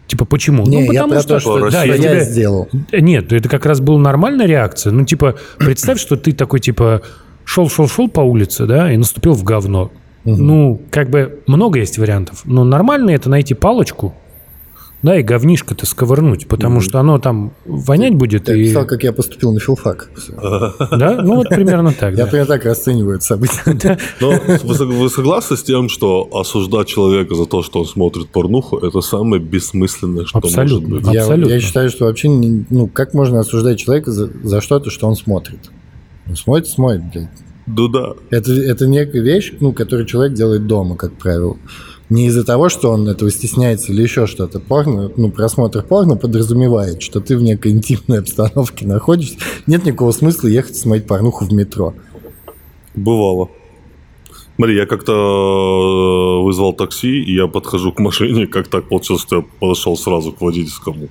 Типа, почему? Не, ну, я потому про что... то, что, да, что я я, тебя- сделал. Нет, это как раз была нормальная реакция. Ну, типа, представь, что ты такой, типа, шел-шел-шел по улице, да, и наступил в говно. Ну, как бы много есть вариантов. Но нормально это найти палочку, да, и говнишко-то сковырнуть, потому что оно там вонять будет. Ты и... писал, как я поступил на филфак. Да? Ну, вот примерно так. Я прям так расцениваю это событие. Но вы, сог- вы согласны с тем, что осуждать человека за то, что он смотрит порнуху, это самое бессмысленное, что может быть? Я, Абсолютно. я считаю, что вообще, ну, как можно осуждать человека за, за что-то, что он смотрит? Ну, смотрит, смотрит, блядь. Ну да. Это, это некая вещь, ну, которую человек делает дома, как правило. Не из-за того, что он этого стесняется или еще что-то. Порно, ну, просмотр порно подразумевает, что ты в некой интимной обстановке находишься. Нет никакого смысла ехать смотреть порнуху в метро. Бывало. Смотри, я как-то э, вызвал такси, и я подхожу к машине, как так получилось, что я подошел сразу к водительскому.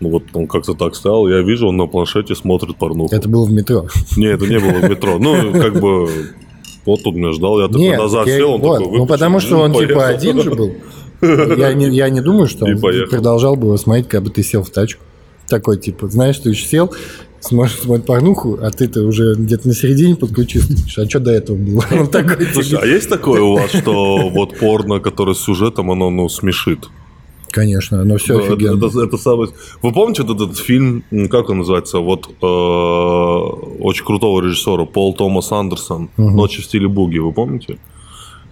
Ну вот он как-то так стоял, я вижу, он на планшете смотрит порнуху. Это было в метро. Не, это не было в метро. Ну, как бы, вот тут меня ждал, я такой Нет, назад я- сел, он вот, такой ну выключил, потому что он поехал. типа один же был. Я не, я не думаю, что он продолжал бы его смотреть, как бы ты сел в тачку. такой, типа, знаешь, ты еще сел, сможешь смотреть порнуху, а ты-то уже где-то на середине подключился. А что до этого было? Он такой, Слушай, типа, а есть такое у вас, что вот порно, которое с сюжетом, оно, ну, смешит? Конечно, оно все Ну, это, офигенно. это- это самое- Вы помните вот этот фильм, как он называется, вот э, очень крутого режиссера Пол Томас Андерсон «Ночи в стиле буги», вы помните?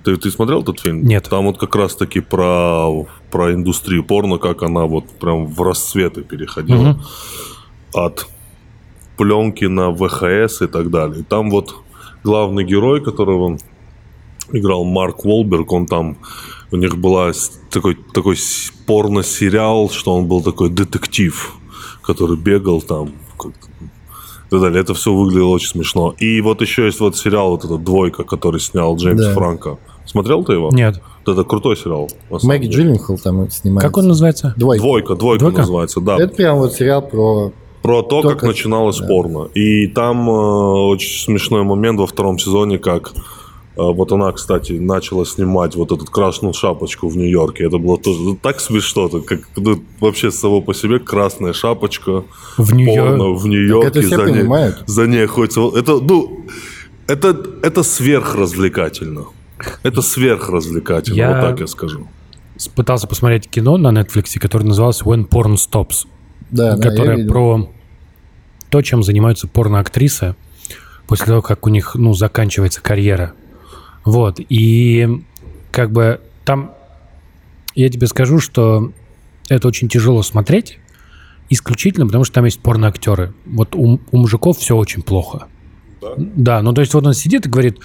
Ты, ты смотрел этот фильм? Нет. Там вот как раз-таки про, про индустрию порно, как она вот прям в расцветы переходила. От пленки на ВХС и так далее. Там вот главный герой, которого играл Марк Уолберг, он там, у них была такой, такой порно-сериал, что он был такой детектив, который бегал там, и так далее. Это все выглядело очень смешно. И вот еще есть вот сериал, вот этот «Двойка», который снял Джеймс Да. Франко. Смотрел ты его? Нет. Вот Это крутой сериал. Мэгги деле. Джилленхол там снимается. Как он называется? Двойка. Двойка, двойка, «Двойка»? называется, да. Это прям вот сериал про... Про то, То, как начиналось да. порно. И там э, очень смешной момент во втором сезоне, как вот она, кстати, начала снимать вот эту красную шапочку в Нью-Йорке. Это было тоже ну, так смешно, то как ну, вообще само по себе красная шапочка В Нью-Йорке. порно в Нью-Йорке. Так это все за ней- понимают. за ней охотится. Это, ну, это, это сверхразвлекательно. Это сверхразвлекательно, Я- вот так я скажу. Пытался посмотреть кино на Netflix, которое называлось When Porn Stops. Да, да, которая видел. про то, чем занимаются порноактрисы после того, как у них, ну, заканчивается карьера. Вот. И как бы там я тебе скажу, что это очень тяжело смотреть, исключительно потому, что там есть порноактеры. Вот у, у мужиков все очень плохо. Да? ну то есть вот он сидит и говорит,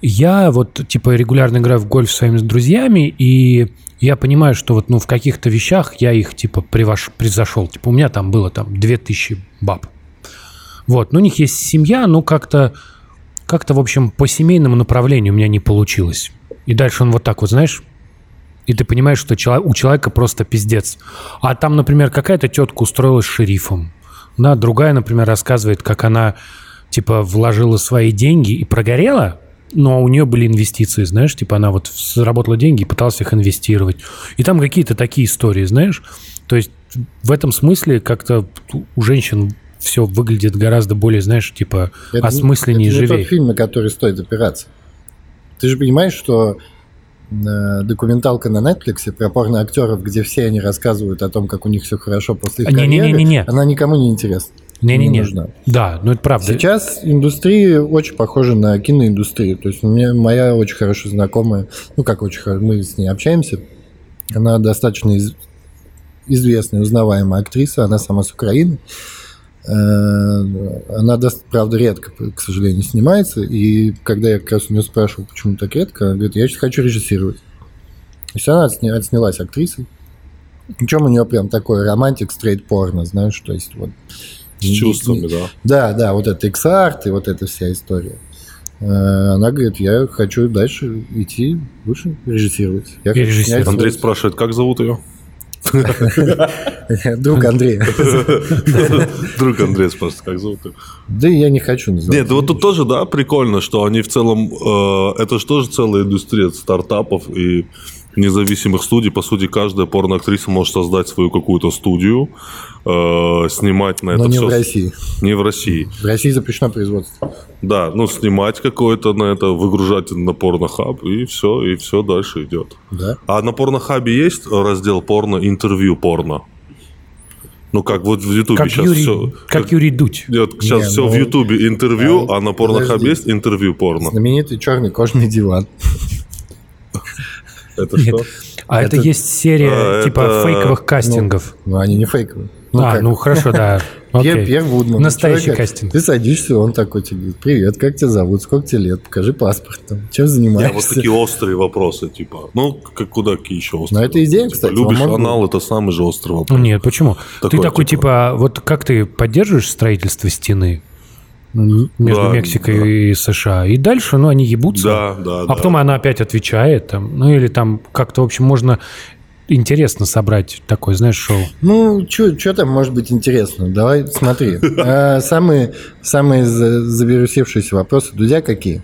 я вот типа регулярно играю в гольф со своими друзьями, и я понимаю, что вот ну в каких-то вещах я их типа превош... превзошел. Типа у меня там было там 2000 баб. Вот, ну у них есть семья, ну как-то, как-то в общем по семейному направлению у меня не получилось. И дальше он вот так вот, знаешь, и ты понимаешь, что у человека просто пиздец. А там, например, какая-то тетка устроилась шерифом. Да, другая, например, рассказывает, как она типа вложила свои деньги и прогорела, но у нее были инвестиции, знаешь, типа она вот заработала деньги и пыталась их инвестировать. И там какие-то такие истории, знаешь. То есть в этом смысле как-то у женщин все выглядит гораздо более, знаешь, типа Это не- осмысленнее и это не живее. тот фильм, на который стоит опираться. Ты же понимаешь, что э, документалка на Netflix про порноактеров, где все они рассказывают о том, как у них все хорошо после их Не-не-не-не-не. карьеры, она никому не интересна. Не-не-не. не нужна. Да, ну это правда. Сейчас индустрия очень похожа на киноиндустрию. То есть у меня моя очень хорошо знакомая, ну как очень хорошо, мы с ней общаемся, она достаточно из- известная, узнаваемая актриса, она сама с Украины. Она, даст- правда, редко, к сожалению, снимается. И когда я как раз у нее спрашивал, почему так редко, она говорит, я сейчас хочу режиссировать. То есть она отсня- отснялась актрисой. Причем у нее прям такой романтик, стрейт порно, знаешь, то есть вот С чувствами, да. да, да, вот это X-Art и вот эта вся история. Э, Она говорит, я хочу дальше идти, лучше режиссировать. Я И хочу режиссировать. Андрей спрашивает, как зовут ее? Друг Андрея. Друг Андрей спрашивает, как зовут? Да я не хочу называть. Нет, вот тут тоже, да, прикольно, что они в целом, э, это же тоже целая индустрия стартапов и независимых студий. По сути, каждая порноактриса может создать свою какую-то студию, э, снимать на это Но не все. в России. Не в России. В России запрещено производство. Да, ну снимать какое-то на это, выгружать на порнохаб, и все, и все дальше идет. Да. А на порнохабе есть раздел порно, интервью порно? Ну, как вот в Ютубе Как сейчас Юрий, все. как Юрий Дудь. сейчас Не, все ну, в Ютубе интервью, а, а на порнохабе есть интервью порно. Знаменитый черный кожаный диван. Это Нет. что? А это, Это- есть серия А, типа это- фейковых кастингов. Ну, они не фейковые. Ну, а, как? ну хорошо, да. Пьер, Окей. Пьер Вудман. Настоящий Человек, кастинг. Ты садишься, он такой тебе говорит, привет, как тебя зовут, сколько тебе лет, покажи паспорт, там, чем Я занимаешься. вот такие острые вопросы, типа, ну, как, куда какие еще острые? Ну, это идея, вопросы? кстати, Любишь можно- анал, это самый же острый Ну вопрос. нет, почему? Такое, ты такой типа- типа, вот как ты поддерживаешь строительство стены между Да, Мексикой да. и США, и дальше, ну, они ебутся. Да, да, А да. потом она опять отвечает, там, ну или там как-то, в общем, можно интересно собрать такое, знаешь, шоу. Ну, что там может быть интересно? Давай, смотри. Самые, самые за- завирусившиеся вопросы Дудя какие?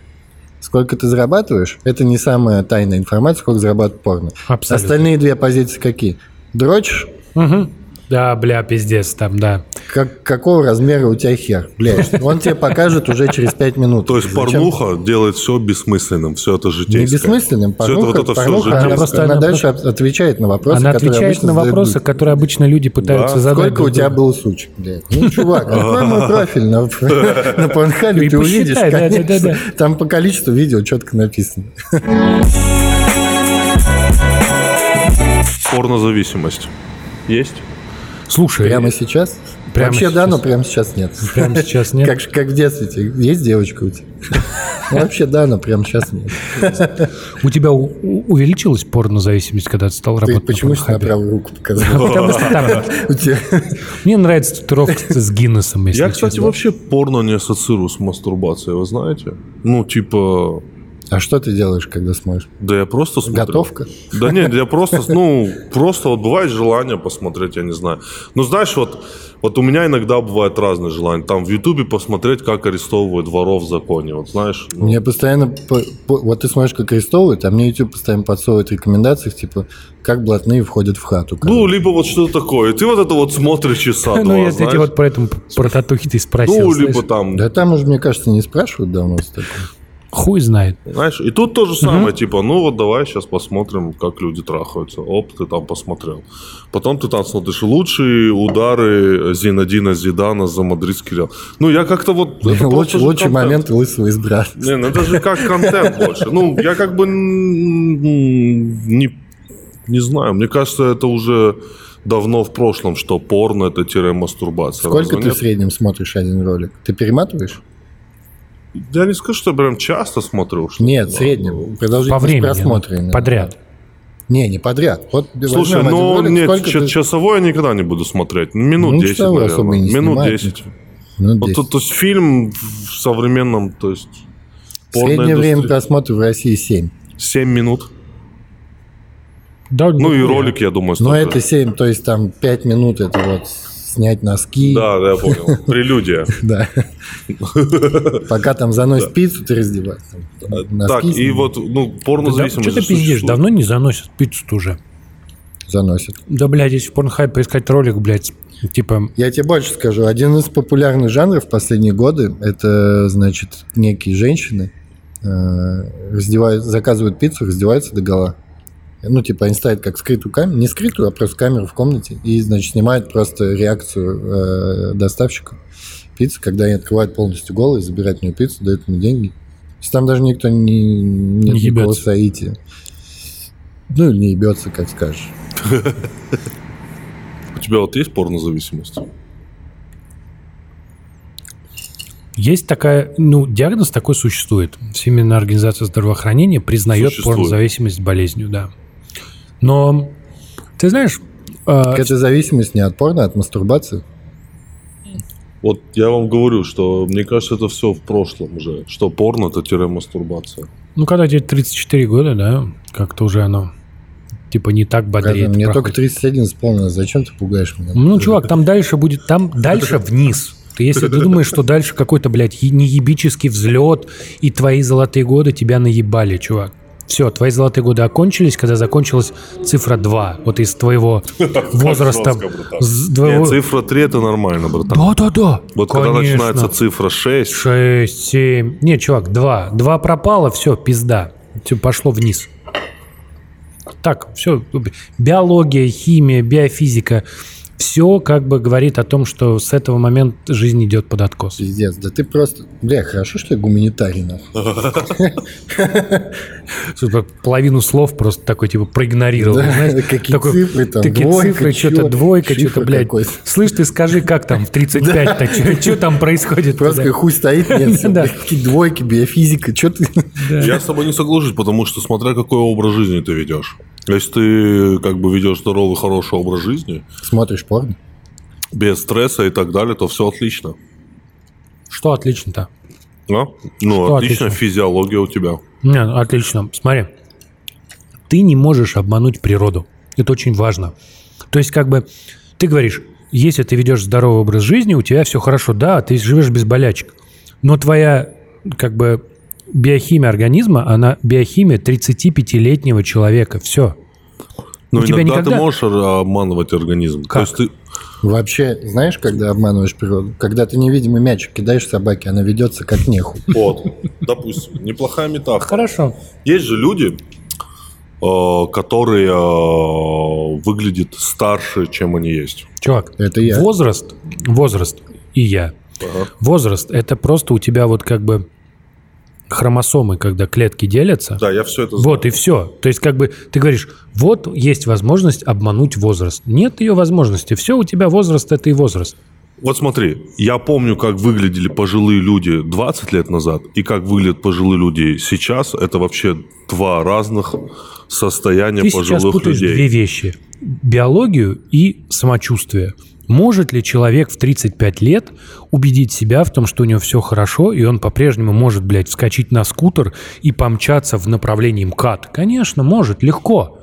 Сколько ты зарабатываешь? Это не самая тайная информация, сколько зарабатывает порно. Абсолютно. Остальные две позиции какие? Дрочишь? Мгм. Да, бля, пиздец там, да. Как, какого размера у тебя хер? Блядь, он тебе покажет уже через 5 минут. То есть порнуха делает все бессмысленным, все это Не житейское. бессмысленным. Всё это Порнуха, вот это все порнуха, она, житейское. Просто она дальше от- отвечает на вопросы, Она отвечает обычно на вопросы, которые обычно люди пытаются Да. задать. Сколько у тебя было сучек, блядь? Ну, чувак, открой мой профиль на, Порнхабе, И ты увидишь, конечно. Там по количеству видео четко написано. Порнозависимость. Есть? Слушай, Прямо сейчас? Прямо Вообще да, сейчас. но прямо сейчас нет. прямо сейчас нет. Как, как в детстве. Есть девочка у тебя? Ну, Вообще да, но прямо сейчас нет. У тебя увеличилась порнозависимость, когда ты стал Ты работать почему на правую руку показал? Потому что там... Мне нравится татуировка с Гиннесом, Я, кстати, вообще порно не ассоциирую с мастурбацией, вы знаете? Ну, типа... А что ты делаешь, когда смотришь? Да я просто смотрю. Готовка? Да нет, я просто, ну, просто вот бывает желание посмотреть, я не знаю. Ну, знаешь, вот, вот у меня иногда бывают разные желания. Там в Ютубе посмотреть, как арестовывают воров в законе. Вот знаешь, ну, Мне постоянно... по- по- Вот ты смотришь, как арестовывают, а мне YouTube постоянно подсовывает рекомендации, типа, как блатные входят в хату. ну, либо вот что-то такое. Ты вот это вот смотришь часа Ну, я эти вот про этом, про татухи ты спросил. ну, либо там, Да там уже, мне кажется, не спрашивают давно. Хуй знает. знаешь. И тут то же самое, типа, ну вот давай сейчас посмотрим, как люди трахаются. Оп, ты там посмотрел. Потом ты там смотришь лучшие удары Зинадина Зидана за мадридский Реал. Ну, я как-то вот... Лучший лучший момент лысого из брата. Не, ну это же как контент больше. Ну, я как бы не, не знаю. Мне кажется, это уже давно в прошлом, что порно это тире мастурбация. Сколько Разве ты нет? в среднем смотришь один ролик? Ты перематываешь? Я не скажу, что я прям часто смотрю. Что Нет, в среднем. По Продолжительность времени. ну. Подряд. Не, не подряд. Вот Слушай, ну ролик, нет, ты- часовой я никогда не буду смотреть. Минут Ну, 10, часовой особо наверное. не Минут снимают 10. Ну, Вот, 10. то, то есть фильм в современном, то есть Среднее время просмотра в России 7. 7 минут. Да, Ну и ролик, я думаю, Но столько. это 7, то есть там 5 минут это вот снять носки. Да, да, я понял. Прелюдия. Да. Пока там заносит пиццу, ты раздеваешься. Там Так, и вот, ну, Да, порнозависимость Что ты пиздишь? Давно не заносят пиццу уже. заносит. Да, блядь, если в порнхайп поискать ролик, блядь, типа... Я тебе больше скажу. Один из популярных жанров в последние годы это, значит, некие женщины э, раздевают, заказывают пиццу, раздеваются до гола. Ну, типа, они ставят как скрытую камеру, не скрытую, а просто камеру в комнате, и, значит, снимают просто реакцию э, доставщика пиццы, когда они открывают полностью голые, забирают у нее пиццу, дают ему деньги. То есть там даже никто не, нет Не никакого ебется. соития. Ну, или не ебется, как скажешь. У тебя вот есть порнозависимость? Есть такая, ну, диагноз такой существует. Всемирная организация здравоохранения признает Существует. порнозависимость болезнью, да. Но, ты знаешь, э, Так это зависимость не от порно, а от мастурбации. Вот я вам говорю, что мне кажется, это все в прошлом уже. Что порно это тире мастурбация. ну, когда тебе 34 года, да, как-то уже оно, типа, не так бодрее. Мне только проходит. 31 исполнилось. Зачем ты пугаешь меня? Ну, чувак, там дальше будет, там дальше вниз. Ты, если ты думаешь, что дальше какой-то, блядь, неебический взлет, и твои золотые годы тебя наебали, чувак. Все, твои золотые годы окончились, когда закончилась цифра 2. Вот из твоего возраста. Нет, цифра 3 это нормально, братан. Да-да-да. Вот когда начинается цифра 6, 6, 7. Не, чувак, 2. 2 пропало, все, пизда. Все пошло вниз. Так, все. Биология, химия, биофизика. Все как бы говорит о том, что с этого момента жизнь идет под откос. Пиздец, да ты просто... Бля, хорошо, что я гуманитарий, нахуй. Что-то Половину слов просто такой, типа, проигнорировал. Какие цифры там, цифры, что-то двойка, что-то, блядь. Слышь, ты скажи, как там в 35-то? Что там происходит? Просто хуй стоит, нет, какие двойки, биофизика, что ты... я с тобой не соглашусь, потому что смотря какой образ жизни ты ведешь. Если ты как бы ведешь здоровый, хороший образ жизни, Смотришь порно? без стресса и так далее, то все отлично. Что отлично-то? А? Ну, Что отличная отлично? физиология у тебя. Не, отлично. Смотри, ты не можешь обмануть природу. Это очень важно. То есть, как бы, ты говоришь, если ты ведешь здоровый образ жизни, у тебя все хорошо, да, ты живешь без болячек. Но твоя, как бы, биохимия организма, она биохимия 35-летнего человека. Все. Но У тебя иногда никогда- ты можешь обманывать организм. Как? То есть ты, Вообще, знаешь, когда обманываешь природу? Когда ты невидимый мячик кидаешь собаке, она ведется как нехуй. Вот, допустим, неплохая метафора. Хорошо. Есть же люди, э, которые э, выглядят старше, чем они есть. Чувак, Это я. возраст, возраст и я. Ага. Возраст – это просто у тебя вот как бы хромосомы, когда клетки делятся. Да, я все это знаю. Вот и все. То есть как бы ты говоришь, вот есть возможность обмануть возраст. Нет ее возможности. Все у тебя возраст – это и возраст. Вот смотри, я помню, как выглядели пожилые люди 20 лет назад и как выглядят пожилые люди сейчас. Это вообще два разных состояния Ты сейчас пожилых путаешь людей. две вещи. Биологию и самочувствие. Может ли человек в 35 лет убедить себя в том, что у него все хорошо, и он по-прежнему может, блядь, вскочить на скутер и помчаться в направлении МКАД? Конечно, может, легко.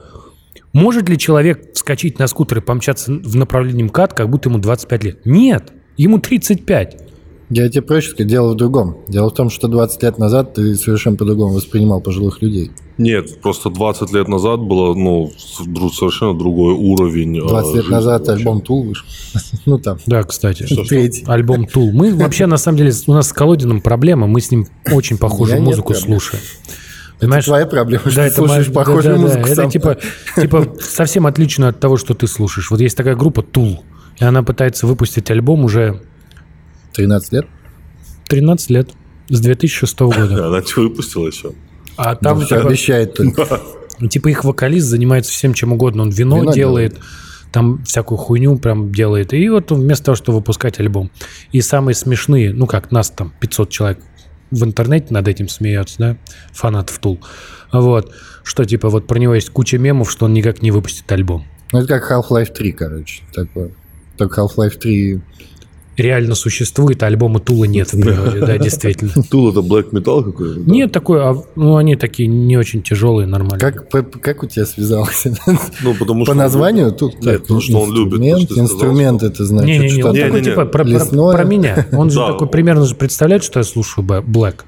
Может ли человек вскочить на скутер и помчаться в направлении МКАД, как будто ему 25 лет? Нет, ему 35. Я тебе проще сказать, дело в другом. Дело в том, что 20 лет назад ты совершенно по-другому воспринимал пожилых людей. Нет, просто 20 лет назад было ну, совершенно другой уровень. э, 20 лет жизни назад вообще. альбом Тул вышел. Ну там, Да, кстати. третий. Альбом Тул. Мы вообще, на самом деле, у нас с Колодиным проблема, мы с ним очень похожую музыку слушаем. Понимаешь? Твоя проблема, что Да, ты это слушаешь моя- похожую да, да, да. музыку Это сам. типа, типа совсем отлично от того, что ты слушаешь. Вот есть такая группа Tool, и она пытается выпустить альбом уже 13 лет? 13 лет, с 2006 года. Она что выпустила еще? А там Ну, типа, обещает только. типа их вокалист занимается всем чем угодно. Он вино, Вино делает, там всякую хуйню прям делает. И вот вместо того, чтобы выпускать альбом. И самые смешные, ну как, нас там 500 человек в интернете над этим смеется, да, фанатов Tool. Вот, что типа вот про него есть куча мемов, что он никак не выпустит альбом. Ну, это как Half-Life 3, короче. Такое. Только Half-Life 3... реально существует, а альбома Тула нет в природе, да, действительно. Тул это black metal какой-то? Нет такой, а, ну, они такие не очень тяжелые, нормальные. Как, по- как у тебя связалось? Ну, потому По что названию тут Нет, потому что он любит, Инструмент это значит, Не-не-не, он Не, такой, не, не. типа, про, меня. Он же такой примерно же представляет, что я слушаю Б- Black.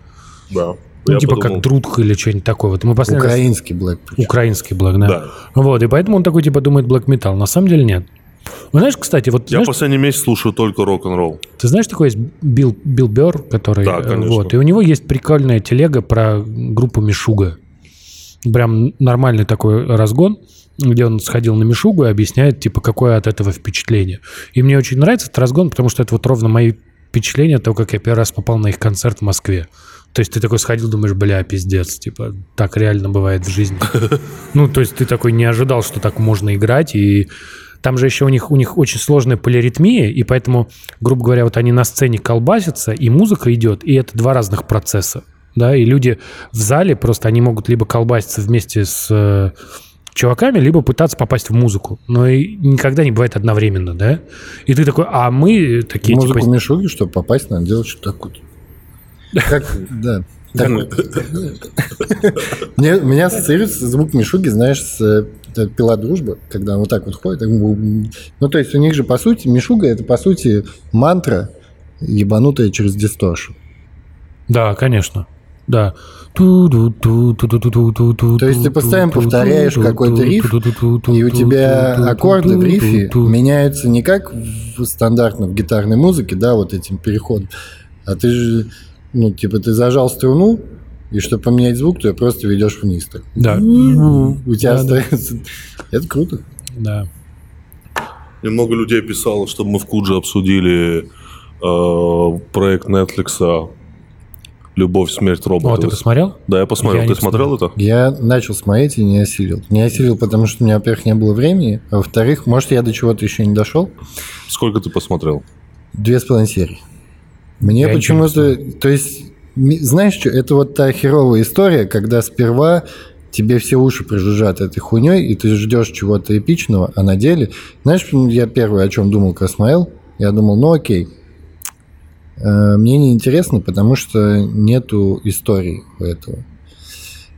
Да. Ну, Я типа подумал, как Друдх или что-нибудь такое. Вот мы последний раз- украинский Black. причем. Украинский Black, да. Да. Вот, и поэтому он такой, типа, думает Black Metal. На самом деле нет. Ну, знаешь, кстати, вот Я знаешь, последний месяц слушаю только рок-н-ролл. ты знаешь, такой есть Билл, Билл Бёрр, который... Да, конечно. Вот, и у него есть прикольная телега про группу Мишуга. Прям нормальный такой разгон, где он сходил на Мишугу и объясняет, типа, какое от этого впечатление. И мне очень нравится этот разгон, потому что это вот ровно мои впечатления от того, как я первый раз попал на их концерт в Москве. То есть ты такой сходил, думаешь, бля, пиздец, типа, так реально бывает в жизни. Ну, то есть ты такой не ожидал, что так можно играть, и там же еще у них, у них очень сложная полиритмия, и поэтому, грубо говоря, вот они на сцене колбасятся, и музыка идет, и это два разных процесса. Да, и люди в зале просто, они могут либо колбаситься вместе с э, чуваками, либо пытаться попасть в музыку. Но и никогда не бывает одновременно, да? И ты такой, а мы такие, Музыку типа... Мишуги, чтобы попасть, надо делать что-то такое. Как, да. Так- Мне, меня ассоциируется звук Мишуги, знаешь, с пила дружба, когда он вот так вот ходит. Ну, то есть у них же, по сути, Мишуга – это, по сути, мантра, ебанутая через дисторшн. Да, конечно. Да. То То есть ты постоянно повторяешь какой-то риф, И у тебя аккорды в рифе меняются не как в стандартно в гитарной музыке, да, вот этим переходом, а ты же, ну, типа, ты зажал струну, и чтобы поменять звук, ты ее просто ведешь вниз. Так. Да. У тебя Да, да. остается... Это круто. Да. Мне много людей писало, чтобы мы в Кудже обсудили э, проект Netflix «Любовь, смерть, О, роботы». ты посмотрел? Да, я посмотрел. Я ты смотрел это? Я начал смотреть и не осилил. Не осилил, потому что у меня, во-первых, не было времени, а во-вторых, может, я до чего-то еще не дошел. Сколько ты посмотрел? Две с половиной серии. Мне почему-то... То есть, знаешь что, это вот та херовая история, когда сперва тебе все уши прижужжат этой хуйней, и ты ждешь чего-то эпичного, а на деле... Знаешь, я первое, о чем думал, смотрел? Я думал, ну окей, Э, мне не интересно, потому что нету истории у этого.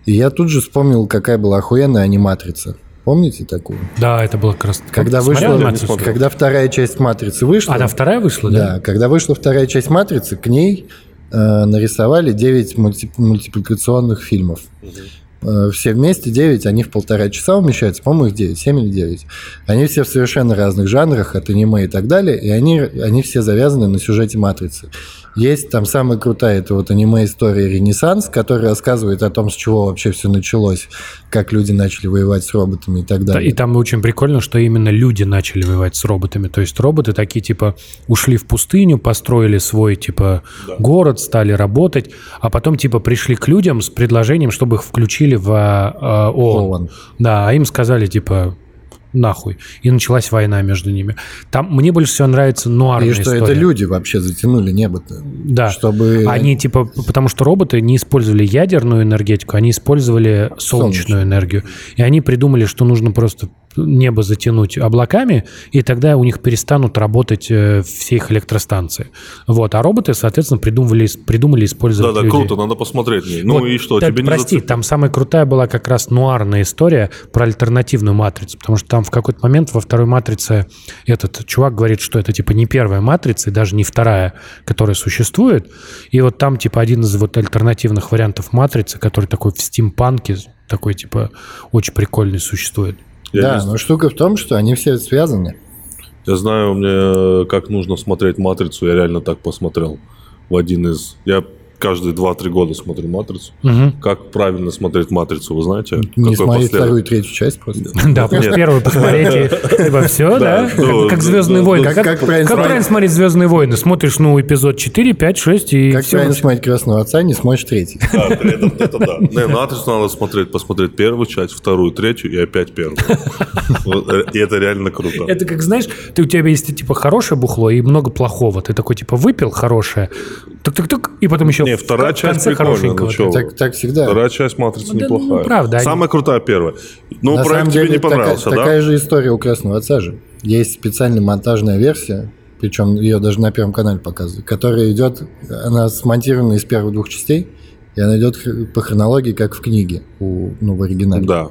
И я тут же вспомнил, какая была охуенная аниматрица. Помните такую? Да, это было как раз... Когда, вышла, «Матрицу»? когда вторая часть «Матрицы» вышла... А, там вторая вышла, да? Да, когда вышла вторая часть «Матрицы», к ней э, нарисовали 9 мульти- мультипликационных фильмов. э, все вместе 9, они в полтора часа умещаются, по-моему, их 9, 7 или 9. Они все в совершенно разных жанрах, от аниме и так далее, и они, они все завязаны на сюжете «Матрицы». Есть там самая крутая, это вот аниме-история «Ренессанс», которая рассказывает о том, с чего вообще все началось, как люди начали воевать с роботами и так Да, далее. И там очень прикольно, что именно люди начали воевать с роботами. То есть роботы такие, типа, ушли в пустыню, построили свой, типа, город, стали работать, а потом, типа, пришли к людям с предложением, чтобы их включили в а, ООН. ООН. Да, а им сказали, типа, нахуй. И началась война между ними. Там мне больше всего нравится нуарная И что история. это люди вообще затянули небо-то. Да. Чтобы... Они типа, потому что роботы не использовали ядерную энергетику, они использовали солнечную Солнечную. энергию. И они придумали, что нужно просто небо затянуть облаками, и тогда у них перестанут работать э, все их электростанции. Вот. А роботы, соответственно, придумывали, придумали использовать Да, да, людей. круто, надо посмотреть. Ну Вот, и что, да, тебе не Прости, зацепило? там самая крутая была как раз нуарная история про альтернативную матрицу, потому что там в какой-то момент во второй матрице этот чувак говорит, что это типа не первая матрица и даже не вторая, которая существует. И вот там типа один из вот альтернативных вариантов матрицы, который такой в стимпанке, такой типа очень прикольный существует. Я да, не но штука в том, что они все связаны. Я знаю, мне как нужно смотреть «Матрицу», я реально так посмотрел в один из... Я каждые 2-3 года смотрю «Матрицу». Как правильно смотреть «Матрицу», вы знаете? Не смотреть послед- вторую и третью часть просто. Да, просто первый посмотреть и типа все, да? ну, Как- ну, Звездные ну, войны. как- Как правильно смотреть Звездные войны? Смотришь, ну, эпизод 4, 5, 6 и Как правильно смотреть «Красного отца», не смотришь третий. Да, при этом это да. «Матрицу» надо смотреть, посмотреть первую часть, вторую, третью и опять первую. Э, И это реально круто. Это как, знаешь, ты, у тебя есть типа хорошее бухло и много плохого. Ты такой типа выпил хорошее, тук-тук-тук, и потом еще Не, вторая часть прикольная, ну чё. Так, так всегда. Вторая часть «Матрицы» Ну да, ну, неплохая. правда, они- Самая крутая первая. Ну, На проект тебе деле, не понравился, такая, да? такая же история у «Красного отца» же. Есть специальная монтажная версия, причем ее даже на Первом канале показывают, которая идет, она смонтирована из первых двух частей, и она идет по хронологии, как в книге, у, ну, в оригинале. Да.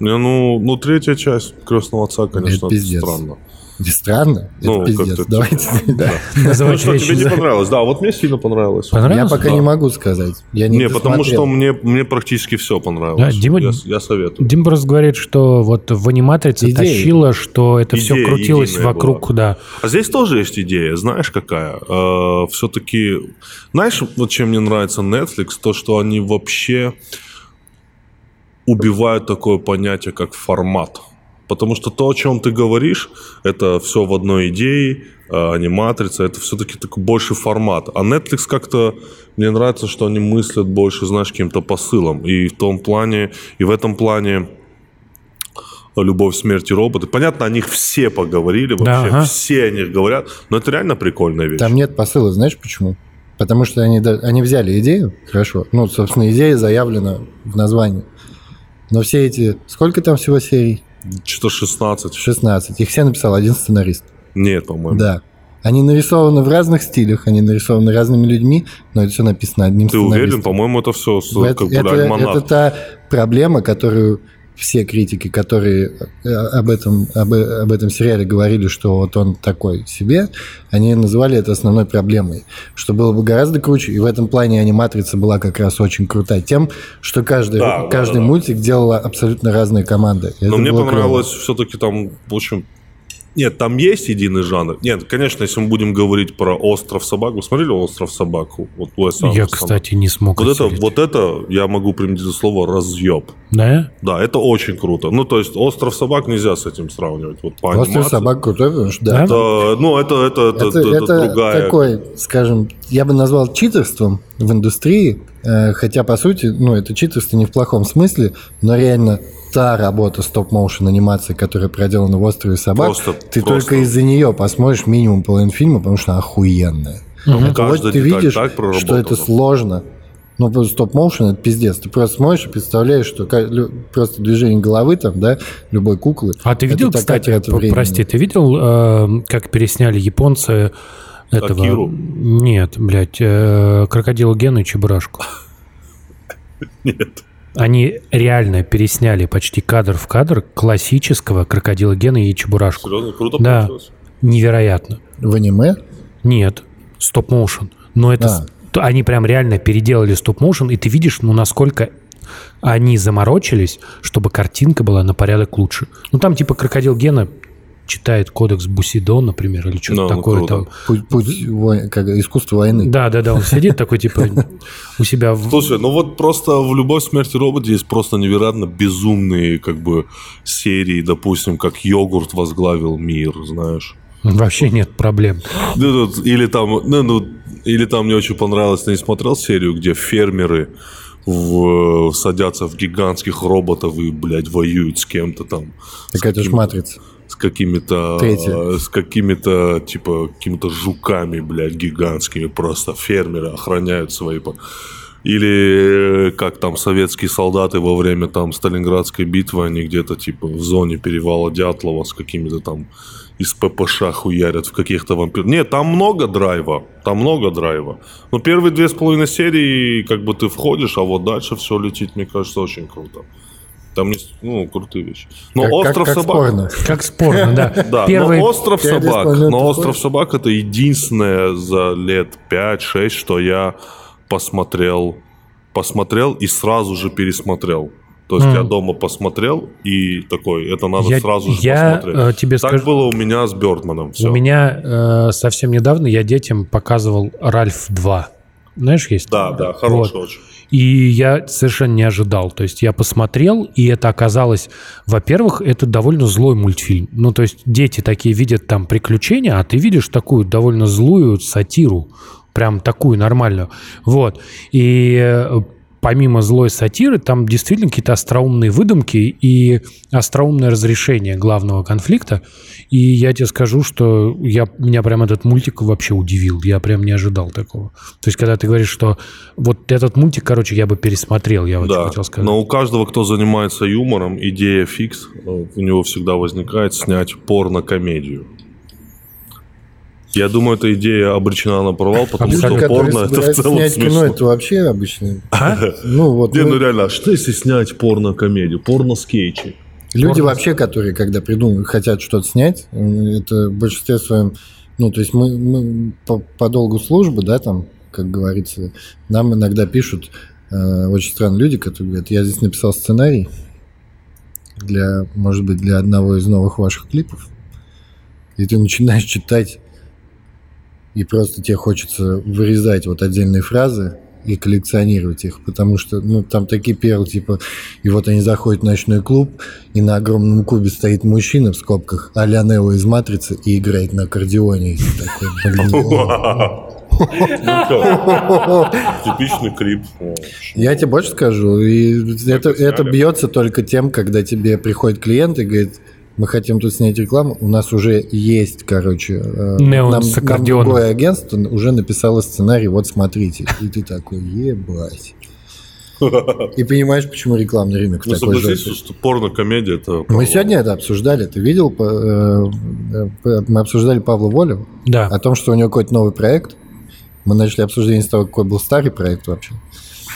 Не, ну, ну, третья часть «Крестного отца», конечно, Это пиздец. странно. И странно, Ну, это пиздец. Давайте. Да. Ну Называть что, тебе не понравилось? Да, вот мне сильно понравилось. Я Понравилось? пока Да. не могу сказать. Я не, Не, потому что мне, мне практически все понравилось. Да, Дима- я, я советую. Дим просто говорит, что вот в аниматрице Идея. тащило, что это все Идея крутилось единая вокруг, была. да. А здесь тоже есть идея, знаешь, какая? все-таки, знаешь, вот чем мне нравится Netflix, то, что они вообще убивают такое понятие, как формат. Потому что то, о чем ты говоришь, это все в одной идее, э, аниматрица, это все-таки такой больше формат. А Netflix как-то, мне нравится, что они мыслят больше, знаешь, каким-то посылом. И в том плане, и в этом плане «Любовь, смерть и роботы». Понятно, о них все поговорили, вообще Да, ага. все о них говорят, но это реально прикольная вещь. Там нет посыла, знаешь почему? Потому что они, они взяли идею, хорошо, ну, собственно, идея заявлена в названии. Но все эти... Сколько там всего серий? Что-то 16. 16. Их все написал один сценарист. Нет, по-моему. Да. Они нарисованы в разных стилях, они нарисованы разными людьми, но это все написано одним Ты уверен? сценаристом. По-моему, это все Это, как бы это- это та проблема, которую все критики, которые э, об этом, об, об этом сериале говорили, что вот он такой себе, они называли это основной проблемой. Что было бы гораздо круче, и в этом плане аниматрица была как раз очень крутая тем, что каждый, Да, да, каждый да. мультик делала абсолютно разные команды. И Но это мне было клево. понравилось все-таки там, в общем... Нет, там есть единый жанр. Нет, конечно, если мы будем говорить про «Остров собак». Вы смотрели «Остров собак»? Вот Уэса Я, Андерсона? кстати, не смог Вот это, осилить. вот это я могу применить это слово «разъеб». Да? Да, это очень круто. Ну, то есть «Остров собак» нельзя с этим сравнивать. Вот по Остров анимации. собак крутой, потому что да? Это, ну, это, это, это, Это, это это другая... такой, скажем, я бы назвал читерством в индустрии, э, хотя, по сути, ну, это читерство не в плохом смысле, но реально та работа стоп-моушен анимации, которая проделана в «Острове собак», Просто- ты просто. только из-за нее посмотришь минимум половину фильма, потому что она охуенная. Каждая вот ты видишь, так что это сложно. Ну, просто стоп-моушен это пиздец. Ты просто смотришь и представляешь, что просто движение головы там, да, любой куклы. А ты это видел, такая кстати, п- времени. прости, ты видел, э, как пересняли японцы этого... Акиру? Нет, блядь, э, крокодила Гену и Чебурашку. Нет. Они реально пересняли почти кадр в кадр классического крокодила Гена и Чебурашку. Серьезно, круто Да, получилось. невероятно. В аниме? Нет, стоп-моушен. Но это... А. то Они прям реально переделали стоп-моушен, и ты видишь, ну, насколько они заморочились, чтобы картинка была на порядок лучше. Ну, там типа крокодил Гена читает кодекс Бусидо, например, или что-то Ну, ну, такое круто. там. Путь, путь вой- как, искусство войны. Да, да, да, он сидит такой, типа, у себя в... Слушай, ну вот просто в «Любовь, смерти роботе» есть просто невероятно безумные как бы серии, допустим, как йогурт возглавил мир, знаешь. Вообще нет проблем. Ну, тут- Или там, ну, ну, или там мне очень понравилось, ты не смотрел серию, где фермеры в- садятся в гигантских роботов и, блядь, воюют с кем-то там. Так это ж матрица. С какими-то... Третья. С какими-то, типа, какими-то жуками, блядь, гигантскими. Просто фермеры охраняют свои... по- Или э, как там советские солдаты во время там Сталинградской битвы, они где-то типа в зоне перевала Дятлова с какими-то там из ППШ хуярят в каких-то вампир. Нет, там много драйва. Там много драйва. Но первые две с половиной серии, как бы ты входишь, а вот дальше все летит, мне кажется, очень круто. Там есть, ну, крутые вещи. Но Как- как- остров как собак. спорно. Как спорно, да. Да, Первый... но остров собак, но остров собак это единственное за лет 5-6, что я посмотрел, посмотрел и сразу же пересмотрел. То есть М. я дома посмотрел и такой, это надо Я- сразу же я, посмотреть. э, тебе так скажу- было у меня с Бёрдманом. Все. У меня э, совсем недавно я детям показывал Ральф 2. Знаешь, есть? Да, да, хороший очень. И я совершенно не ожидал. То есть я посмотрел, и это оказалось, во-первых, это довольно злой мультфильм. Ну, то есть дети такие видят там приключения, а ты видишь такую довольно злую сатиру. Прям такую нормальную. Вот. И э, помимо злой сатиры, там действительно какие-то остроумные выдумки и остроумное разрешение главного конфликта. И я тебе скажу, что я, меня прям этот мультик вообще удивил. Я прям не ожидал такого. То есть, когда ты говоришь, что вот этот мультик, короче, я бы пересмотрел, я вот Да, хотел сказать. но у каждого, кто занимается юмором, идея фикс, э, у него всегда возникает снять порно-комедию. Я думаю, эта идея обречена на провал, потому Люди, что порно это в целом снять кино, смешно. это вообще обычно. А? Ну, вот Не, мы- ну реально, а что если снять порно-комедию? Порно-скетчи? люди вообще, которые, когда придумывают, хотят что-то снять, это в большинстве своем, ну, то есть мы, мы по, по долгу службы, да, там, как говорится, нам иногда пишут э, очень странные люди, которые говорят, я здесь написал сценарий для, может быть, для одного из новых ваших клипов, и ты начинаешь читать, и просто тебе хочется вырезать вот отдельные фразы и коллекционировать их, потому что, ну, там такие перлы, типа, и вот они заходят в ночной клуб, и на огромном кубе стоит мужчина в скобках, а-ля Нео из «Матрицы» и играет на аккордеоне. Типичный клип. Я тебе больше скажу, и это, это бьется только тем, когда тебе приходит клиент и говорит, мы хотим тут снять рекламу, у нас уже есть, короче, э, Неон нам, с нам другое агентство уже написало сценарий, вот смотрите. И ты такой, ебать. И понимаешь, почему рекламный рынок Ну, такой согласись, что порно-комедия это... Мы сегодня это обсуждали, ты видел, э, э, мы обсуждали Павла Волю, Да. о том, что у него какой-то новый проект. Мы начали обсуждение с того, какой был старый проект вообще.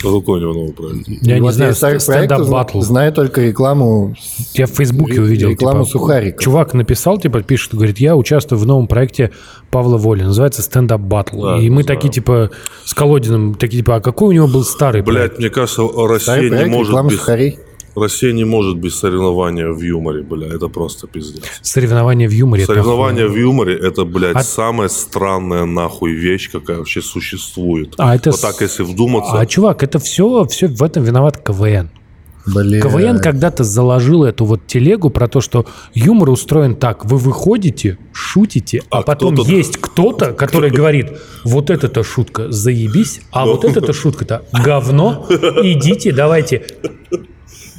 Какой у него новый проект? Я не знаю, стендап батл. Знаю только рекламу. Я в Фейсбуке увидел. Рекламу типа, сухариков. Чувак написал, типа, пишет, говорит, я участвую в новом проекте Павла Воли, называется стендап батл. Да, И мы знаю. такие, типа, с Колодиным, такие, типа, а какой у него был старый проект? Блять, мне кажется, Россия не может без... сухарей. Россия не может без соревнования в юморе, бля, это просто пиздец. Соревнования в юморе. это Соревнования в охуенно. юморе это, блядь, А- самая странная нахуй вещь, какая вообще существует. А это вот так, если вдуматься. А, чувак, это все, все в этом виноват КВН. Блин. КВН когда-то заложил эту вот телегу про то, что юмор устроен так. Вы выходите, шутите, а, А потом кто-то- есть кто-то, который говорит, вот это-то шутка, заебись, а вот это-то шутка-то говно, идите, давайте.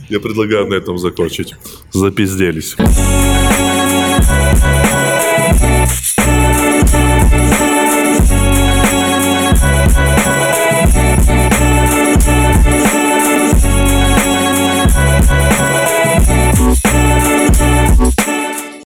Я предлагаю на этом закончить. Запизделись.